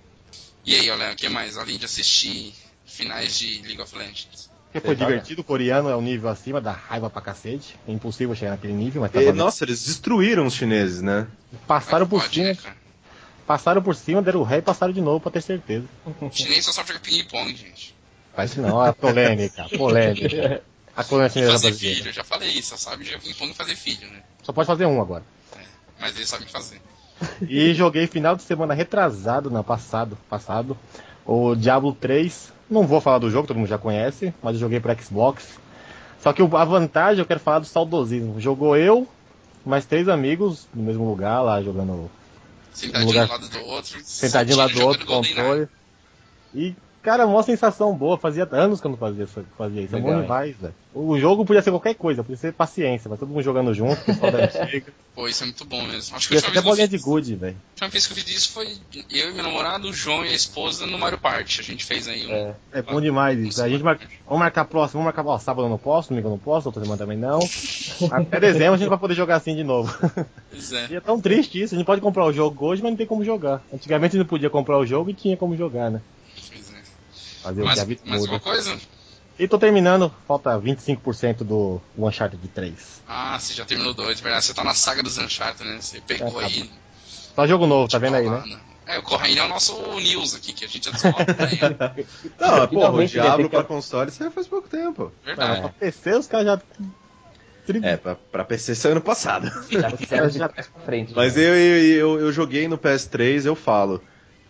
E aí, olha, o que mais? Além de assistir finais de League of Legends. Porque foi divertido, o coreano é um nível acima, dá raiva pra cacete. É impossível chegar naquele nível, mas tá E, nossa, eles destruíram os chineses, né? passaram por Pode, cima, né, passaram por cima, deram o ré e passaram de novo pra ter certeza. O chinês só jogar ping-pong, gente. Faz isso não, é polêmica, polêmica. A colônia chinesa Fazer brasileira. filho, eu já falei isso, só sabe e fazer filho, né? Só pode fazer um agora. Mas eles sabem fazer. E joguei final de semana retrasado, não, passado, passado, o Diablo 3. Não vou falar do jogo, todo mundo já conhece, mas eu joguei para Xbox. Só que o- a vantagem eu quero falar do saudosismo. Jogou eu, mais três amigos no mesmo lugar, lá jogando Sentadinho lugar- do lado do outro. sentadinho lá do jogando outro, GoldenEye. controle. E, cara, uma sensação boa. Fazia anos que eu não fazia isso. Fazia isso. É Legal, bom hein? demais, velho. O jogo podia ser qualquer coisa, podia ser paciência, mas todo mundo jogando junto, o pessoal da antiga. Pô, isso é muito bom mesmo. Acho que última até bolinha de good, velho. a última vez que eu fiz isso foi eu e meu namorado, o João e a esposa no Mario Party. A gente fez aí um. É, É bom demais isso. A gente marca... Vamos marcar próximo, vamos marcar ó, sábado eu não posso, domingo eu não posso, outra semana também não. Até dezembro a gente vai poder jogar assim de novo. Pois é. E é tão triste isso, a gente pode comprar o jogo hoje, mas não tem como jogar. Antigamente a gente não podia comprar o jogo e tinha como jogar, né? É. Fazer o que a Mas, vida mais muda. uma coisa? E tô terminando, falta 25% do Uncharted 3. Ah, você já terminou dois, verdade. Você tá na saga dos Uncharted, né? Você pegou É, tá aí. Só jogo novo, tá vendo aí, né? É, o Corraine é o nosso news aqui, que a gente já descobre. né? Não, porra, o Diablo pra console saiu faz pouco tempo. Mas Verdade. pra PC os caras já. É, pra, pra PC saiu ano passado. já fizeram de trás pra frente. Mas já. eu, eu, eu, eu joguei no PS3, eu falo.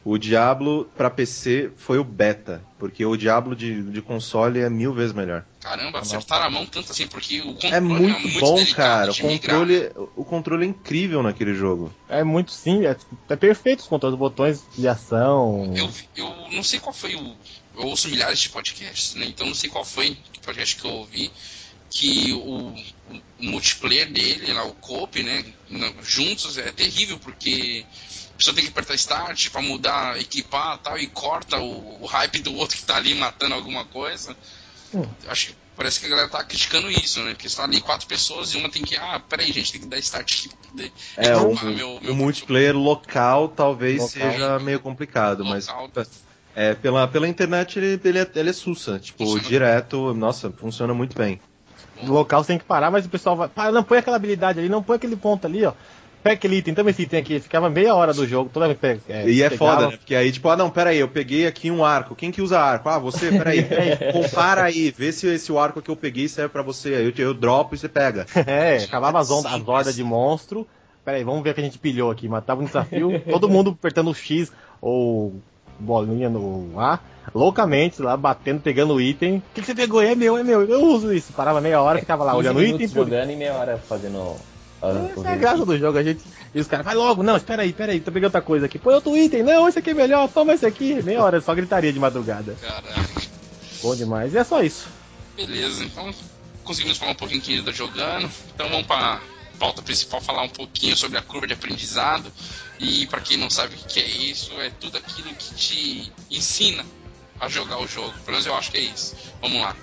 O Diablo pra PC foi o beta, porque o Diablo de, de console é mil vezes melhor. Caramba, acertaram a mão tanto assim, porque o controle É muito, bom, delicado cara. O migrar, controle, né? o controle é incrível naquele jogo. É muito sim, é, é perfeito os controles, botões de ação. Eu, eu não sei qual foi o. Eu ouço milhares de podcasts, né? Então não sei qual foi o podcast que eu ouvi. Que o, o multiplayer dele, lá, o coop, né? Juntos é terrível, porque pessoa tem que apertar start pra mudar, equipar tal, e corta o, o hype do outro que tá ali matando alguma coisa. Hum. Acho que parece que a galera tá criticando isso, né? Porque está ali quatro pessoas e uma tem que. Ah, peraí, gente, tem que dar start aqui pra poder. É, o, meu- meu o multiplayer local talvez Local. seja meio complicado, mas local. é, pela, pela internet ele, ele, é, ele é sussa. Tipo, Funciona. direto, nossa, funciona muito bem. No local você tem que parar, mas o pessoal vai. Para, não põe aquela habilidade ali, não põe aquele ponto ali, ó. Pega aquele item, também esse item aqui. Ficava meia hora do jogo, toda vez que é, E é pegava, foda, né? Porque aí, tipo, ah, não, pera aí, eu peguei aqui um arco. Quem que usa arco? Ah, você, pera aí. Compara aí, vê se esse arco que eu peguei serve pra você. Aí eu, eu dropo e você pega. É, acabava as, ondas, as hordas de monstro. Pera aí, vamos ver o que a gente pilhou aqui. Matava no desafio, todo mundo apertando o X ou bolinha no A, loucamente lá, batendo, pegando o item. O que, que você pegou? É meu, é meu. Eu uso isso. Parava meia hora, ficava lá 15 olhando o item. minutos por- jogando e meia hora fazendo. Essa é a graça do jogo, a gente. E os caras, vai logo, não, espera aí, espera aí, tô pegando outra coisa aqui. Põe outro item, não, esse aqui é melhor, toma esse aqui. Meia hora, só gritaria de madrugada. Caraca. Bom demais. E é só isso. Beleza, então conseguimos falar um pouquinho que tá jogando. Então vamos para pauta principal falar um pouquinho sobre a curva de aprendizado. E para quem não sabe o que é isso, é tudo aquilo que te ensina a jogar o jogo. Pelo menos eu acho que é isso. Vamos lá.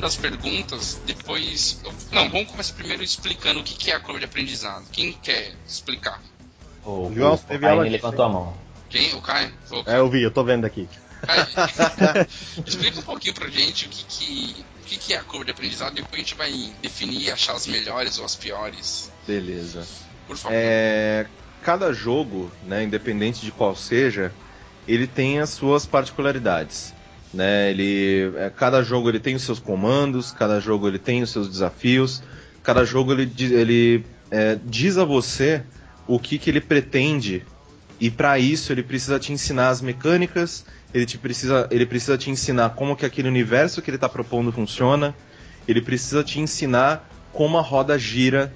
Das perguntas, depois. não, vamos começar primeiro explicando o que é a curva de aprendizado. Quem quer explicar? O, João, o, teve aula de- levantou a mão. Quem? O Caio? É, eu vi, eu tô vendo aqui. Caio, explica um pouquinho pra gente o que, que, o que, que é a curva de aprendizado, depois a gente vai definir e achar as melhores ou as piores. Beleza. Por favor. É, cada jogo, né, independente de qual seja, ele tem as suas particularidades. Né? Ele, é, cada jogo ele tem os seus comandos, cada jogo ele tem os seus desafios, cada jogo ele, ele é, diz a você o que, que ele pretende e para isso ele precisa te ensinar as mecânicas, ele, te precisa, ele precisa te ensinar como que aquele universo que ele está propondo funciona, ele precisa te ensinar como a roda gira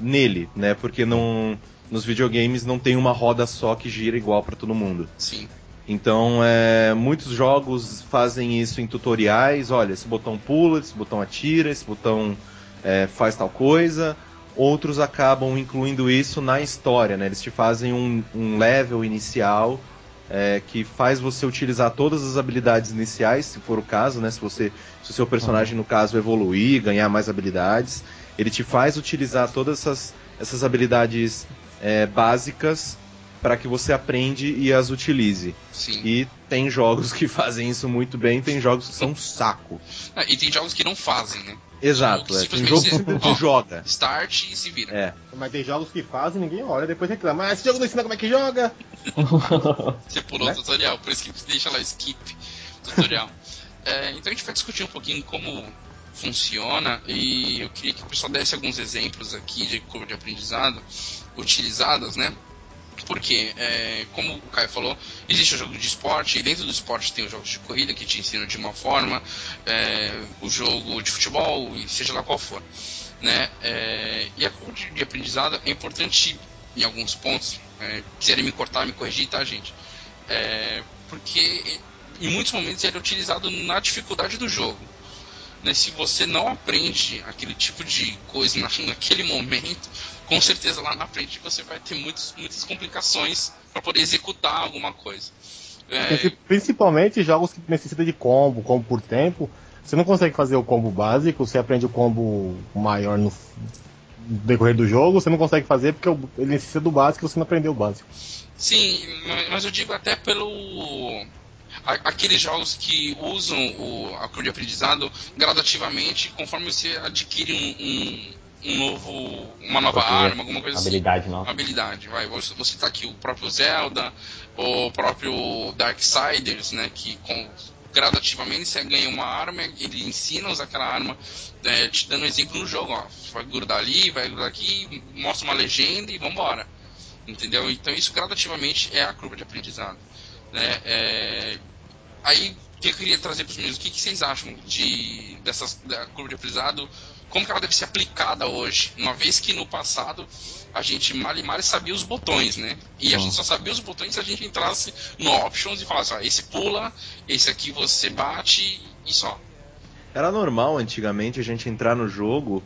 nele, né? Porque não, nos videogames não tem uma roda só que gira igual para todo mundo. Sim. Então, é, muitos jogos fazem isso em tutoriais. Olha, esse botão pula, esse botão atira, esse botão é, faz tal coisa. Outros acabam incluindo isso na história, né? Eles te fazem um, um level inicial é, que faz você utilizar todas as habilidades iniciais, se for o caso, né? Se você, se o seu personagem no caso evoluir, ganhar mais habilidades, ele te faz utilizar todas essas, essas habilidades é, básicas para que você aprende e as utilize. Sim. E tem jogos que fazem isso muito bem, tem jogos que são um saco. Ah, e tem jogos que não fazem, né? Exato, é. Tem jogo que Simplesmente, joga. Start e se vira. É. Mas tem jogos que fazem e ninguém olha, depois reclama. Ah, esse jogo não ensina como é que joga. Você pulou Né? o tutorial, por isso que deixa lá skip tutorial. É, então a gente vai discutir um pouquinho como funciona e eu queria que o pessoal desse alguns exemplos aqui de curva de aprendizado utilizadas, né? Porque, é, como o Caio falou, existe o jogo de esporte, e dentro do esporte tem os jogos de corrida que te ensinam de uma forma, é, o jogo de futebol, e seja lá qual for. Né? É, e a curva de aprendizado é importante em alguns pontos. É, quiserem me cortar, me corrigir, tá, gente? É, porque em muitos momentos ele é utilizado na dificuldade do jogo. Né? Se você não aprende aquele tipo de coisa na- naquele momento, com certeza lá na frente você vai ter muitos, muitas complicações para poder executar alguma coisa. É, Princi- Principalmente jogos que necessitam de combo, combo por tempo. Você não consegue fazer o combo básico, você aprende o combo maior no decorrer do jogo, você não consegue fazer porque ele necessita do básico e você não aprendeu o básico. Sim, ma- mas eu digo até pelo. Aqueles jogos que usam o, a curva de aprendizado gradativamente conforme você adquire um, um, um novo. uma nova Porque arma, alguma coisa assim. Habilidade nova. habilidade. Vai, vou vou citar aqui o próprio Zelda, o próprio Darksiders, né? Que com, gradativamente você ganha uma arma, ele ensina a usar aquela arma, é, te dando um exemplo no jogo, ó. Vai grudar ali, vai grudar aqui, mostra uma legenda e vambora. Entendeu? Então isso gradativamente é a curva de aprendizado. Né? É, Aí o que eu queria trazer para os meninos, o que, que vocês acham de, dessas, da curva de aprendizado? Como que ela deve ser aplicada hoje? Uma vez que no passado a gente mal e mal sabia os botões, né? E a gente só sabia os botões se a gente entrasse no options e falasse, ó, esse pula, esse aqui você bate e só. Era normal antigamente a gente entrar no jogo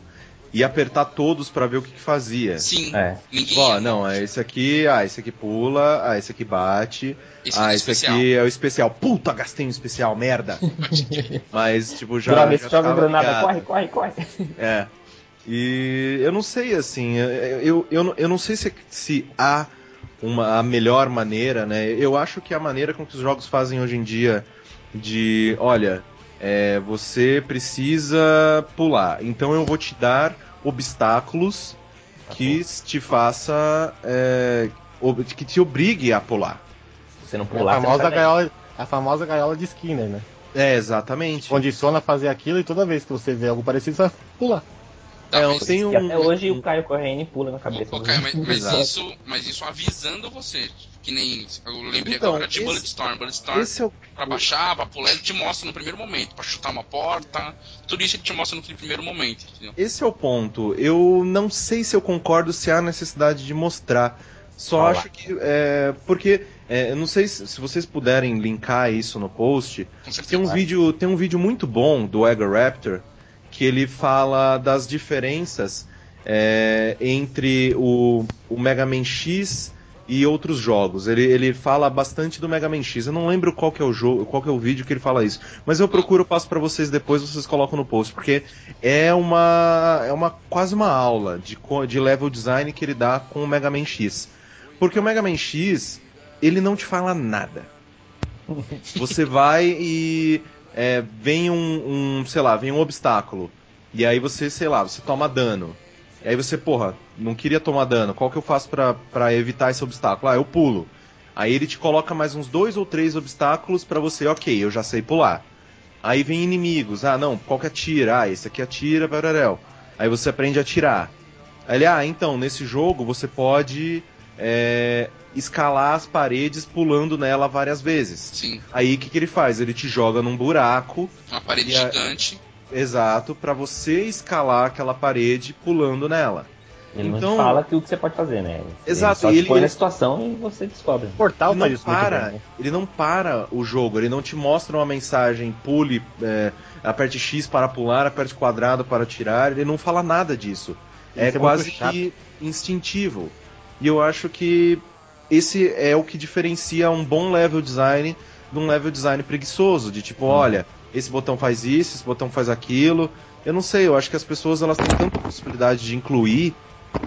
e apertar todos pra ver o que, que fazia. Sim, É. ninguém. Ó, não, é esse aqui, ah, esse aqui pula, ah, esse aqui bate, Esse ah, é esse especial. aqui é o especial. Puta, gastei um especial, merda. Mas, tipo, já. Droga, já esse joga tava granada, ligado. corre, corre, corre. É. E eu não sei, assim, eu, eu, eu, não- eu não sei se, se há uma, a melhor maneira, né? Eu acho que a maneira com que os jogos fazem hoje em dia de, olha, é, você precisa pular, então eu vou te dar obstáculos que te faça, é, ob- que te obrigue a pular. Se você não É pular, a, famosa gaiola, a famosa gaiola de Skinner, né? É, exatamente. Condiciona a fazer aquilo e toda vez que você vê algo parecido, você vai pular. Tá, É, mas- tem E um, até hoje o Caio Corrêne pula na cabeça. Ô, do- Caio, mas, mas isso, mas isso avisando você. Que nem. Eu lembrei Então, agora de esse- Bulletstorm. Bulletstorm, esse é o pra baixar, pra pular, ele te mostra no primeiro momento. Pra chutar uma porta, tudo isso ele te mostra no primeiro momento. Entendeu? Esse é o ponto. Eu não sei se eu concordo se há necessidade de mostrar. Só Fala. acho que. É, porque. é, eu não sei se, se vocês puderem linkar isso no post. Com certeza. Tem um, vídeo, tem um vídeo muito bom do Ega Raptor que ele fala das diferenças é, entre o, o Mega Man X e outros jogos. Ele, ele fala bastante do Mega Man X. Eu não lembro qual que é o jogo, qual que é o vídeo que ele fala isso. Mas eu procuro, passo pra vocês depois, vocês colocam no post, porque é uma é uma quase uma aula de de level design que ele dá com o Mega Man X. Porque o Mega Man X, ele não te fala nada. Você vai e é, vem um, um, sei lá, vem um obstáculo. E aí você, sei lá, você toma dano. E aí você, porra, não queria tomar dano. Qual que eu faço pra, pra evitar esse obstáculo? Ah, eu pulo. Aí ele te coloca mais uns dois ou três obstáculos pra você, ok, eu já sei pular. Aí vem inimigos. Ah, não, qual que atira? Ah, esse aqui atira, bararel. Aí você aprende a atirar. Aí ele, ah, então, nesse jogo você pode é, escalar as paredes pulando nela várias vezes. Sim, Aí o que, que ele faz? Ele te joga num buraco, uma parede a- gigante. Exato, pra você escalar aquela parede pulando nela. Ele não Então- te fala que o que você pode fazer, né? Exato, Ele só te ele- põe na situação e você descobre. O portal não para, bem, né? ele não para o jogo, ele não te mostra uma mensagem, pule, é, aperte X para pular, aperte quadrado para tirar, ele não fala nada disso. É Isso é quase que instintivo. E eu acho que esse é o que diferencia um bom level design de um level design preguiçoso, de tipo, olha, esse botão faz isso, esse botão faz aquilo. Eu não sei, eu acho que as pessoas elas têm tanta possibilidade de incluir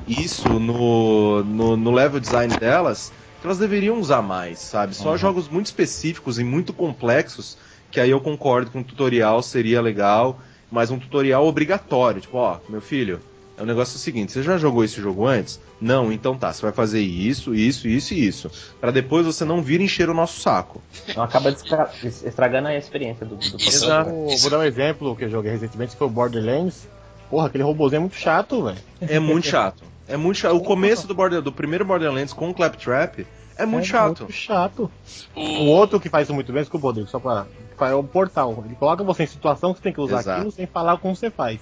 isso no, no, no level design delas que elas deveriam usar mais, sabe? Só Uhum. jogos muito específicos e muito complexos que aí eu concordo que um tutorial seria legal, mas um tutorial obrigatório. Tipo, ó, meu filho, é o negócio seguinte, você já jogou esse jogo antes? Não, então tá, você vai fazer isso, isso, isso e isso. Pra depois você não vir encher o nosso saco. Então acaba estragando a experiência do, do Exato. jogo. Vou, vou dar um exemplo que eu joguei recentemente, que foi o Borderlands. Porra, aquele robôzinho é muito chato, velho. É muito chato. É muito chato. O começo do, border, do primeiro Borderlands com o Claptrap é muito É chato. Muito chato. O outro que faz isso muito bem, desculpa, Rodrigo, só pra. É o portal. Ele coloca você em situação que você tem que usar Exato. aquilo sem falar como você faz.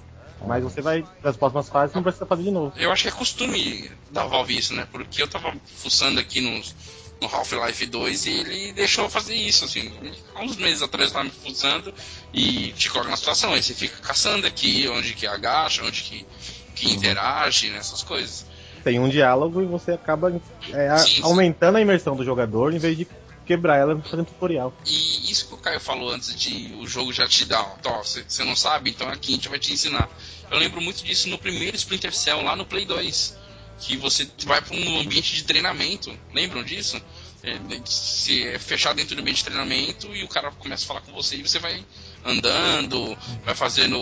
Mas você vai, nas próximas fases, não precisa fazer de novo. eu acho que é costume da Valve isso, né? Porque eu tava fuçando aqui nos, no Half-Life 2 e ele deixou fazer isso, assim. Há uns meses atrás eu tava me fuçando e te coloca na situação. Aí você fica caçando aqui, onde que agacha, onde que, que interage, nessas coisas. Tem um diálogo e você acaba é, Sim, sim. aumentando a imersão do jogador em vez de quebrar ela fazendo tutorial. E isso que o Caio falou antes de o jogo já te ó, você não sabe, então aqui a gente vai te ensinar. Eu lembro muito disso no primeiro Splinter Cell lá no Play 2, que você vai para um ambiente de treinamento. Lembram disso? É, se é fechado dentro do ambiente de treinamento e o cara começa a falar com você e você vai andando, vai fazendo,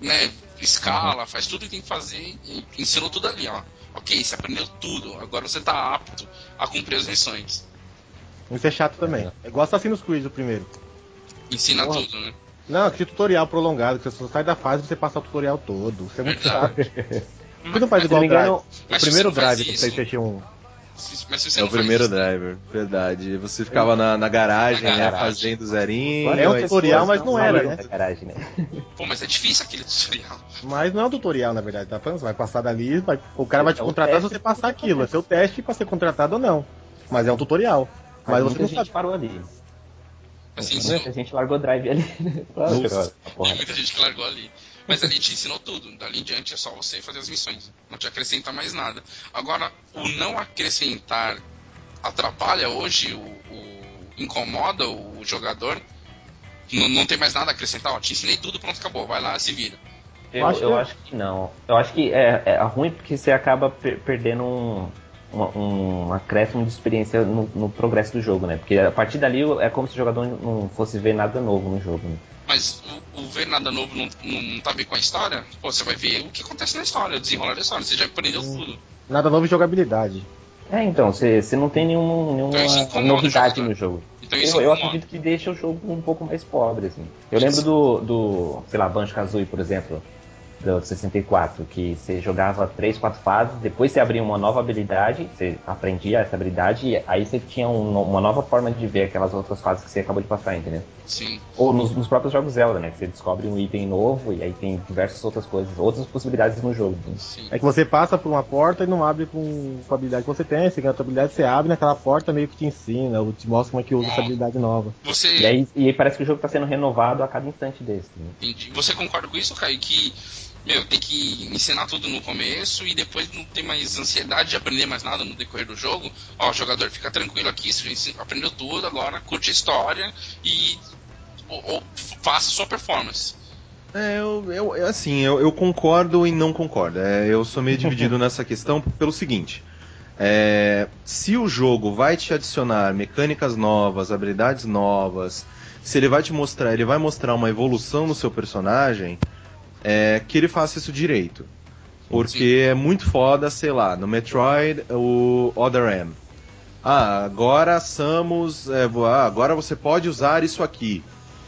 né, escala, faz tudo que tem que fazer e ensinou tudo ali, ó. Ok, você aprendeu tudo, agora você tá apto a cumprir as missões. Isso é chato também. É igual Assassin's Creed o primeiro. Ensina Porra. tudo, né? Não, que tutorial prolongado, que você só sai da fase e você passa o tutorial todo. Isso é muito chato. Por que não faz igual não o me Drive? engano, O Mas primeiro não Drive do PlayStation 1. Se- Mas se você É o não primeiro isso- driver, verdade. Você ficava na, na garagem, Na né, garagem. fazendo zerinho. É um tutorial, mas não era, né? Da garagem, né? Pô, mas é difícil aquele tutorial. Mas não é um tutorial, na verdade, tá falando? Você vai passar dali, vai- o cara vai te É contratar se você passar aquilo. É seu teste pra ser contratado ou não. Mas é um tutorial. Mas Mas você muita não gente sabe. parou ali. Assim, ensinou, Muita gente largou o drive ali. Claro, Nossa. muita gente que largou ali. Mas ali te ensinou tudo. Dali em diante é só você fazer as missões. Não te acrescenta mais nada. Agora, o não acrescentar atrapalha hoje, o, o- incomoda o jogador. Não, não tem mais nada a acrescentar. Ó, te ensinei tudo, pronto, acabou. Vai lá, se vira. Eu, Acho eu que- acho que não. Eu acho que é, é ruim porque você acaba per- perdendo um, uma- um acréscimo de experiência no, no progresso do jogo, né? Porque a partir dali é como se o jogador não fosse ver nada novo no jogo. Né? Mas o, o ver nada novo não, não, não tá ver com a história? Pô, você vai ver o que acontece na história, o desenrolar da história. Você já aprendeu tudo. Nada novo em jogabilidade. É, então, você, não tem nenhum, Então nenhuma incomoda o novidade no jogo. Então isso Eu, eu acredito que deixa o jogo um pouco mais pobre, assim. Eu lembro do, do sei lá, Banjo-Kazooie, por exemplo, do 64, que você jogava 3, 4 fases, depois você abria uma nova habilidade, você aprendia essa habilidade, e aí você tinha um uma nova forma de ver aquelas outras fases que você acabou de passar, entendeu? Sim. Ou nos, nos próprios jogos Zelda, né? Que você descobre um item novo e aí tem diversas outras coisas, outras possibilidades no jogo. né? Sim. É que você passa por uma porta e não abre com, com a habilidade que você tem. Você ganha a habilidade, você abre naquela porta meio que te ensina, ou te mostra como é que usa essa habilidade nova. Você. E aí, e aí parece que o jogo está sendo renovado a cada instante desse. Né? Entendi. Você concorda com isso, Caio? Que, meu, tem que ensinar tudo no começo e depois não tem mais ansiedade de aprender mais nada no decorrer do jogo? Ó, jogador, fica tranquilo aqui, você aprendeu tudo, agora curte a história e. Ou, ou faça sua performance. É, eu, eu- eu- assim, eu, eu concordo e não concordo. É, eu sou meio dividido nessa questão pelo seguinte. é, se o jogo vai te adicionar mecânicas novas, habilidades novas, se ele vai te mostrar, ele vai mostrar uma evolução no seu personagem, é, que ele faça isso direito. Porque é muito foda, sei lá, no Metroid, o Other M. Ah, agora Samus. é, ah, agora você pode usar isso aqui.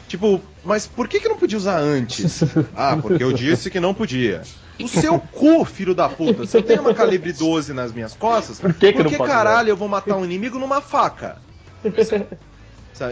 Tipo, mas por que, que não podia usar antes? Ah, porque eu disse que não podia. O seu cu, filho da puta. Se eu tenho uma calibre 12 nas minhas costas, Por que que não pode caralho eu vou matar um inimigo numa faca?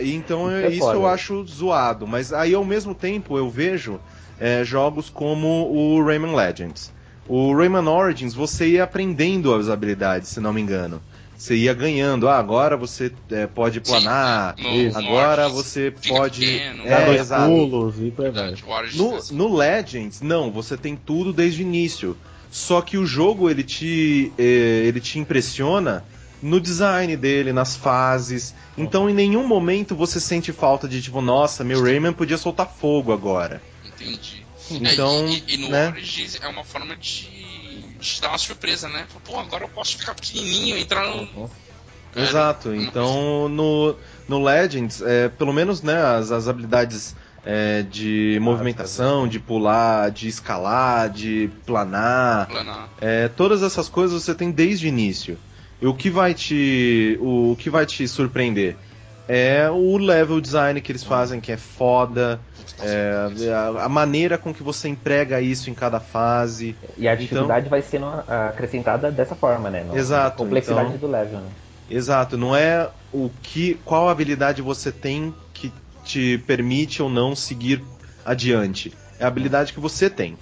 Então eu- É isso foda. eu acho zoado. Mas aí ao mesmo tempo eu vejo é, jogos como o Rayman Legends. O Rayman Origins, você ia aprendendo as habilidades, se não me engano. Você ia ganhando. Ah, agora você é, pode planar. no- Agora Origins você pode. pequeno, Dá É, dois exato. pulos e por aí vai. Verdade, o Origins No, é no Legends, não, você tem tudo desde o início. Só que o jogo ele te, eh, ele te impressiona no design dele, nas fases. Então em nenhum momento você sente falta de tipo, nossa, meu Rayman podia soltar fogo agora. Entendi. Então, É, e, e- no né? Origins é uma forma de, de te dar uma surpresa, né? Pô, agora eu posso ficar pequenininho, entrar no. Uhum. Cara, Exato. Então no, no Legends, é, pelo menos né, as, as habilidades é, de movimentação, de pular, de escalar, de planar. planar. É, todas essas coisas você tem desde o início. E o que vai te, o, que vai te surpreender é o level design que eles fazem, que é foda, é, a, maneira com que você emprega isso em cada fase. E a Então- dificuldade vai sendo acrescentada dessa forma, né? No- Exato, A complexidade então- do level, né? Exato, não é o que, qual habilidade você tem que te permite ou não seguir adiante. É a habilidade que você tem.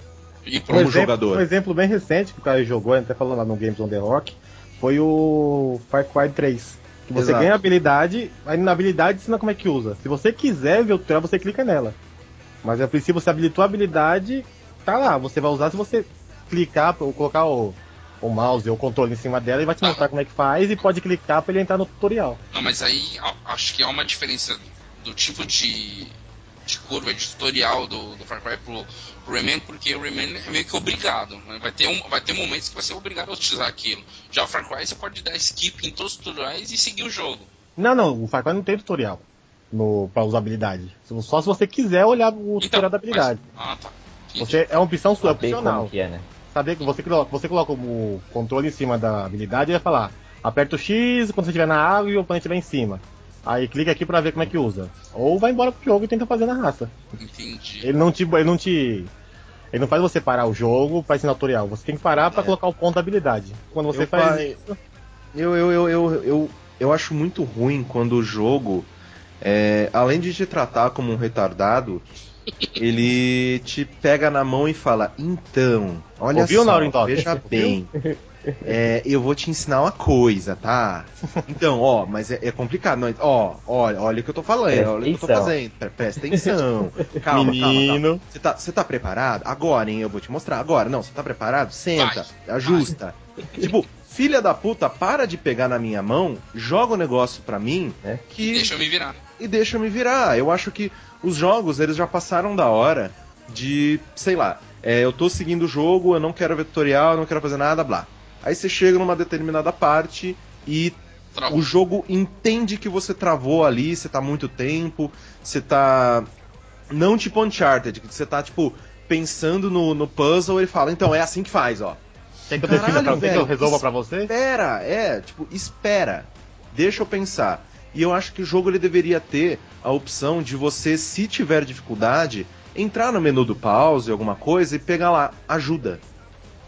E Como um exemplo, jogador. Um exemplo bem recente que o cara jogou, até falando lá no Games on the Rock, foi o Far Cry 3. Que você Exato. ganha habilidade, aí na habilidade ensina como é que usa. Se você quiser ver o tutorial, você clica nela. Mas a princípio você habilitou a habilidade, tá lá. Você vai usar se você clicar ou colocar o, o mouse ou o controle em cima dela e vai te mostrar como é que faz e pode clicar pra ele entrar no tutorial. Não, mas aí acho que há uma diferença do tipo de curva de tutorial do, do Far Cry pro, pro Rayman, porque o Rayman é meio que obrigado. né? Vai, ter um, vai ter momentos que vai ser obrigado a utilizar aquilo. Já o Far Cry você pode dar skip em todos os tutoriais e seguir o jogo. Não, não, o Far Cry não tem tutorial no, pra usar habilidade. Só se você quiser olhar o tutorial da habilidade. Então, mas- ah, tá. Entendi. Você, é uma opção sua, é Saber opcional. que é, né? Saber que você coloca, você coloca o controle em cima da habilidade e vai falar: aperta o X quando você estiver na água e o oponente estiver em cima. Aí clica aqui pra ver como é que usa. Ou vai embora pro jogo e tenta fazer na raça. Entendi. Ele não te. Ele não te. Ele não faz você parar o jogo pra ensinar o tutorial. Você tem que parar pra É. colocar o ponto da habilidade. Quando você Eu faz fa- isso. Eu, eu, eu, eu, eu, eu acho muito ruim quando o jogo, é, além de te tratar como um retardado, ele te pega na mão e fala: Então, olha Ouviu, só, Naurin Dog? veja Ouviu? bem. é, eu vou te ensinar uma coisa, tá? Então, ó, mas é, é complicado. Não, ó, olha, olha o que eu tô falando, Presta olha o que eu tô fazendo. Pre- Presta atenção. Calma. Menino. Você tá, você tá preparado? Agora, hein? Eu vou te mostrar. Agora, não, você tá preparado? Senta, ajusta. Tipo, filha da puta, para de pegar na minha mão, joga o negócio pra mim É. que, Deixa eu me virar. e deixa eu me virar. Eu acho que os jogos, eles já passaram da hora de, sei lá, é, eu tô seguindo o jogo, eu não quero ver tutorial, eu não quero fazer nada, blá. Aí você chega numa determinada parte e Travou. o jogo entende que você travou ali, você tá há muito tempo, você tá. Não tipo Uncharted, que você tá, tipo, pensando no, no puzzle, ele fala, então é assim que faz, ó. Quer que eu defina pra você, que eu resolva isso- pra você? Espera, é, tipo, espera. Deixa eu pensar. E eu acho que o jogo ele deveria ter a opção de você, se tiver dificuldade, entrar no menu do pause, alguma coisa, e pegar lá, ajuda.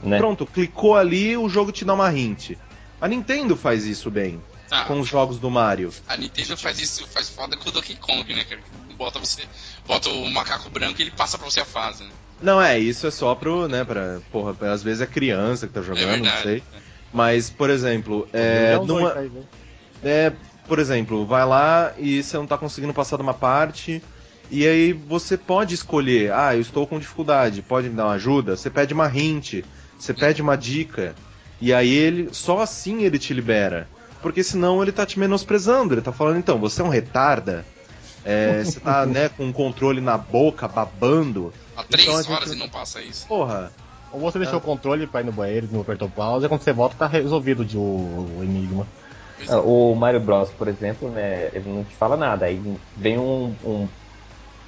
Né? Pronto, clicou ali, o jogo te dá uma hint. A Nintendo faz isso bem, Ah, com os jogos do Mario. A Nintendo faz isso, faz foda com o Donkey Kong, né? cara? Bota você, bota o macaco branco e ele passa pra você a fase. Né? Não, é, isso é só pro, né, pra, porra, às vezes é criança que tá jogando, não verdade. sei. Mas, por exemplo, é, numa- aí, viu? É, por exemplo, vai lá e você não tá conseguindo passar de uma parte, e aí você pode escolher, ah, eu estou com dificuldade, pode me dar uma ajuda? Você pede uma hint, você pede uma dica, e aí ele, só assim ele te libera. Porque senão ele tá te menosprezando, ele tá falando, então, você é um retarda, é, você tá, né, com o controle na boca, babando, Há três Então a gente- horas e não passa isso. porra, Ou você deixou o controle pra ir no banheiro, não apertou pause, e quando você volta tá resolvido de, o, o enigma. Pois é. Ah, O Mario Bros, por exemplo, né, ele não te fala nada. Aí vem um, um-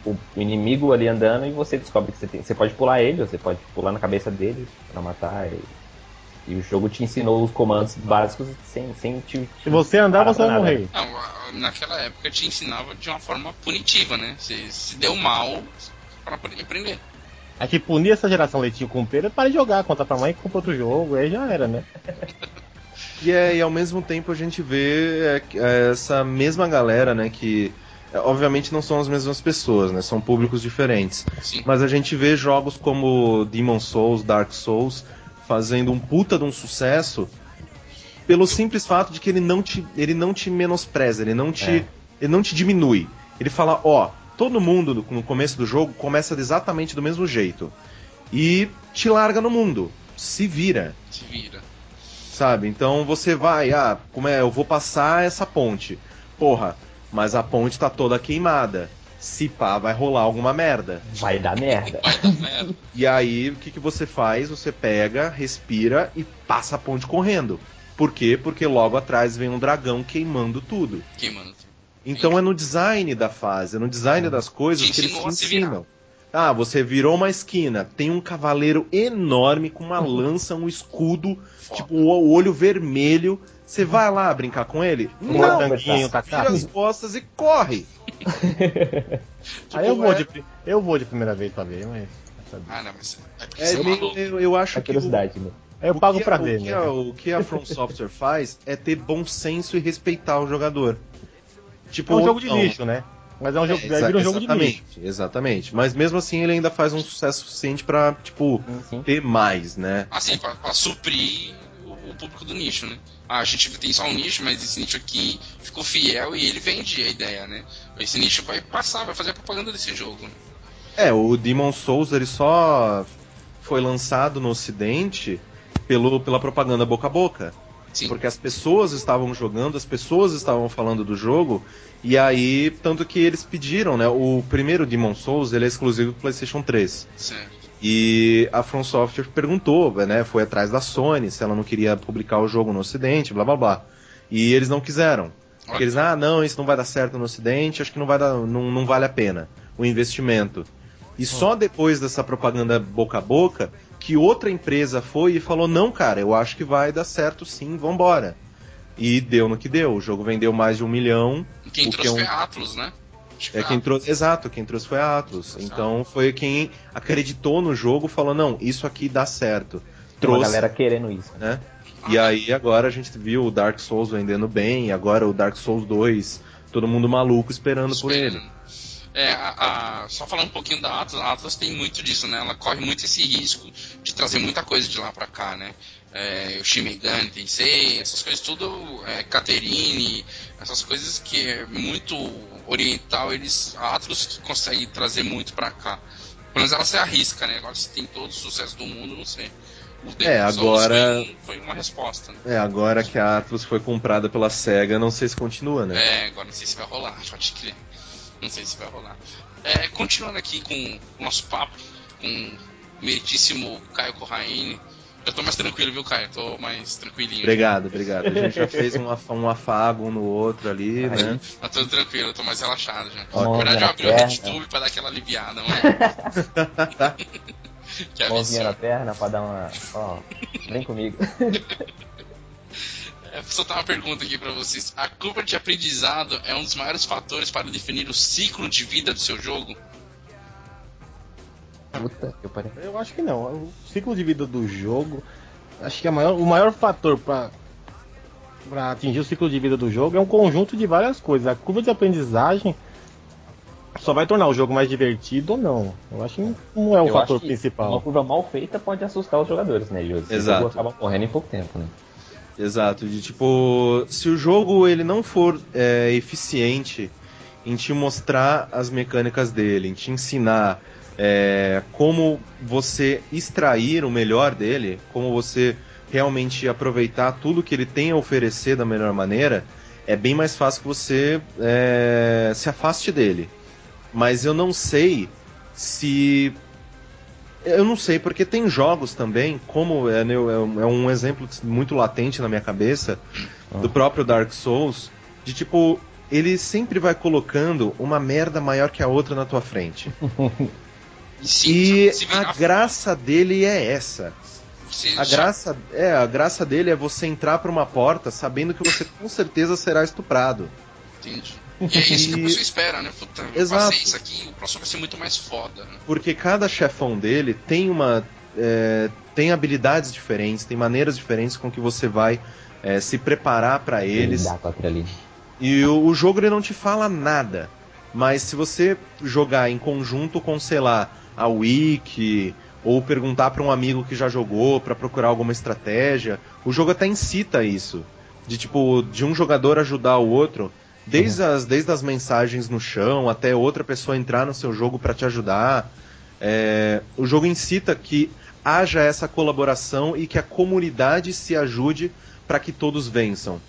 o inimigo ali andando e você descobre que você, tem, você pode pular ele, ou você pode pular na cabeça dele pra matar. E, e o jogo te ensinou os comandos básicos sem, sem te. Se você andar, você vai morrer. Não, naquela época te ensinava de uma forma punitiva, né? Se, se deu mal, para poder me prender. É que punir essa geração leitinho com pera, para de jogar, conta pra mãe e compra outro jogo, aí já era, né? E, é, e ao mesmo tempo a gente vê é, é, essa mesma galera, né, que obviamente não são as mesmas pessoas, né, são públicos diferentes. Sim. Mas a gente vê jogos como Demon Souls, Dark Souls, fazendo um puta de um sucesso pelo simples fato de que ele não te, ele não te menospreza, ele não te, É. ele não te diminui. Ele fala, ó, todo mundo no- no começo do jogo começa exatamente do mesmo jeito. E te larga no mundo. Se vira, Se vira. sabe? Então você vai, ah, como é, eu vou passar essa ponte. Porra, mas a ponte tá toda queimada. Se pá, vai rolar alguma merda. Vai dar merda. Vai dar merda. E aí, o que, que você faz? Você pega, respira e passa a ponte correndo. Por quê? Porque logo atrás vem um dragão queimando tudo. Queimando. Então é no design da fase, é no design das coisas que eles te ensinam. Ah, você virou uma esquina, tem um cavaleiro enorme com uma lança, um escudo, Foda. tipo o olho vermelho. Você vai lá brincar com ele? Um Não, tanquinho, tá vira as costas e corre. Aí eu Tipo, vou, é- de, eu vou de primeira vez pra ver, mas. Ah, não, mas é É é meio, eu, eu acho É que o- curiosidade, né? Eu pago pra ver, o que né? a- o que a From Software faz é ter bom senso e respeitar o jogador. Tipo, É um jogo de nicho, né? Mas é um jogo, É, vira um jogo de nicho. exatamente, exatamente. Mas mesmo assim ele ainda faz um sucesso suficiente pra, tipo, sim. ter mais, né? Assim, pra, pra suprir o, o público do nicho, né? Ah, a gente tem só um nicho, mas esse nicho aqui ficou fiel e ele vende a ideia, né? Esse nicho vai passar, vai fazer a propaganda desse jogo. É, o Demon Souls ele só foi lançado no ocidente pelo, pela propaganda boca a boca. Sim. Porque as pessoas estavam jogando, as pessoas estavam falando do jogo, e aí, tanto que eles pediram, né? O primeiro Demon Souls ele é exclusivo do PlayStation 3. Certo. E a From Software perguntou, né? Foi atrás da Sony se ela não queria publicar o jogo no Ocidente, blá blá blá. E eles não quiseram. Porque eles, ah, não, isso não vai dar certo no Ocidente, acho que não vai dar, não, não vale a pena o investimento. E só depois dessa propaganda boca a boca que outra empresa foi e falou, não, cara, eu acho que vai dar certo sim, vambora. E deu no que deu. O jogo vendeu mais de um milhão. E Quem que trouxe é um- foi a Atlus, né? É quem a trouxe, exato, quem trouxe foi a Atlus. Exato. Então foi quem acreditou no jogo, falou não, isso aqui dá certo. Tem uma Trouxe, galera querendo isso. né? né? E aí agora a gente viu o Dark Souls vendendo bem, e agora o Dark Souls 2, todo mundo maluco esperando por ele. É, a- a- só falando um pouquinho da Atlas, a Atlas tem muito disso, né? Ela corre muito esse risco de trazer muita coisa de lá pra cá, né? É, o Shin Megami Tensei, essas coisas tudo, é, Caterine, essas coisas que é muito oriental, eles, a Atlas que consegue trazer muito pra cá. Pelo menos ela se arrisca, né? Agora se tem todo o sucesso do mundo, não sei. O É, agora- Foi, um- uma resposta, né? É, agora que a Atlus foi comprada pela SEGA, não sei se continua, né? É, agora não sei se vai rolar, pode crer. Não sei se vai rolar. É, continuando aqui com o nosso papo com o meritíssimo Caio Corraine. Eu tô mais tranquilo, viu, Caio? Tô mais tranquilinho. Obrigado, obrigado. A gente já fez um, af- um afago um no outro ali, Aí. né? Tá tudo tranquilo, eu tô mais relaxado já. Ó, Na verdade, eu abri o RedTube pra dar aquela aliviada, não é? que Mãozinha na perna pra dar uma. Ó, vem comigo. É, só tá uma pergunta aqui pra vocês. A curva de aprendizado é um dos maiores fatores para definir o ciclo de vida do seu jogo? Puta, eu parei. Eu acho que não. O ciclo de vida do jogo, acho que a maior- o maior fator para para atingir o ciclo de vida do jogo é um conjunto de várias coisas. A curva de aprendizagem só vai tornar o jogo mais divertido ou não. Eu acho que não é o Eu fator acho que Uma principal. curva mal feita pode assustar os jogadores, né? O Exato. morrendo em pouco tempo, né? Exato, de tipo, se o jogo ele não for é, eficiente em te mostrar as mecânicas dele, em te ensinar é, como você extrair o melhor dele, como você realmente aproveitar tudo que ele tem a oferecer da melhor maneira, é bem mais fácil que você é, se afaste dele. Mas eu não sei se eu não sei, porque tem jogos também, como é, né, é um- é um exemplo muito latente na minha cabeça, do próprio Dark Souls, de tipo, ele sempre vai colocando uma merda maior que a outra na tua frente. sim, E a graça dele é essa. você A já- graça, é, a graça dele é você entrar por uma porta sabendo que você com certeza será estuprado. Entendi. E é isso que a pessoa espera, né? Puta, Exato. passei isso aqui, o próximo vai ser muito mais foda. Né? Porque cada chefão dele tem uma. é, tem habilidades diferentes, tem maneiras diferentes com que você vai é, se preparar para eles. E o, o jogo ele não te fala nada. Mas se você jogar em conjunto com, sei lá, a Wiki ou perguntar pra um amigo que já jogou pra procurar alguma estratégia. O jogo até incita isso, de tipo de um jogador ajudar o outro, desde as desde as mensagens no chão até outra pessoa entrar no seu jogo pra te ajudar. É, o jogo incita que haja essa colaboração e que a comunidade se ajude pra que todos vençam.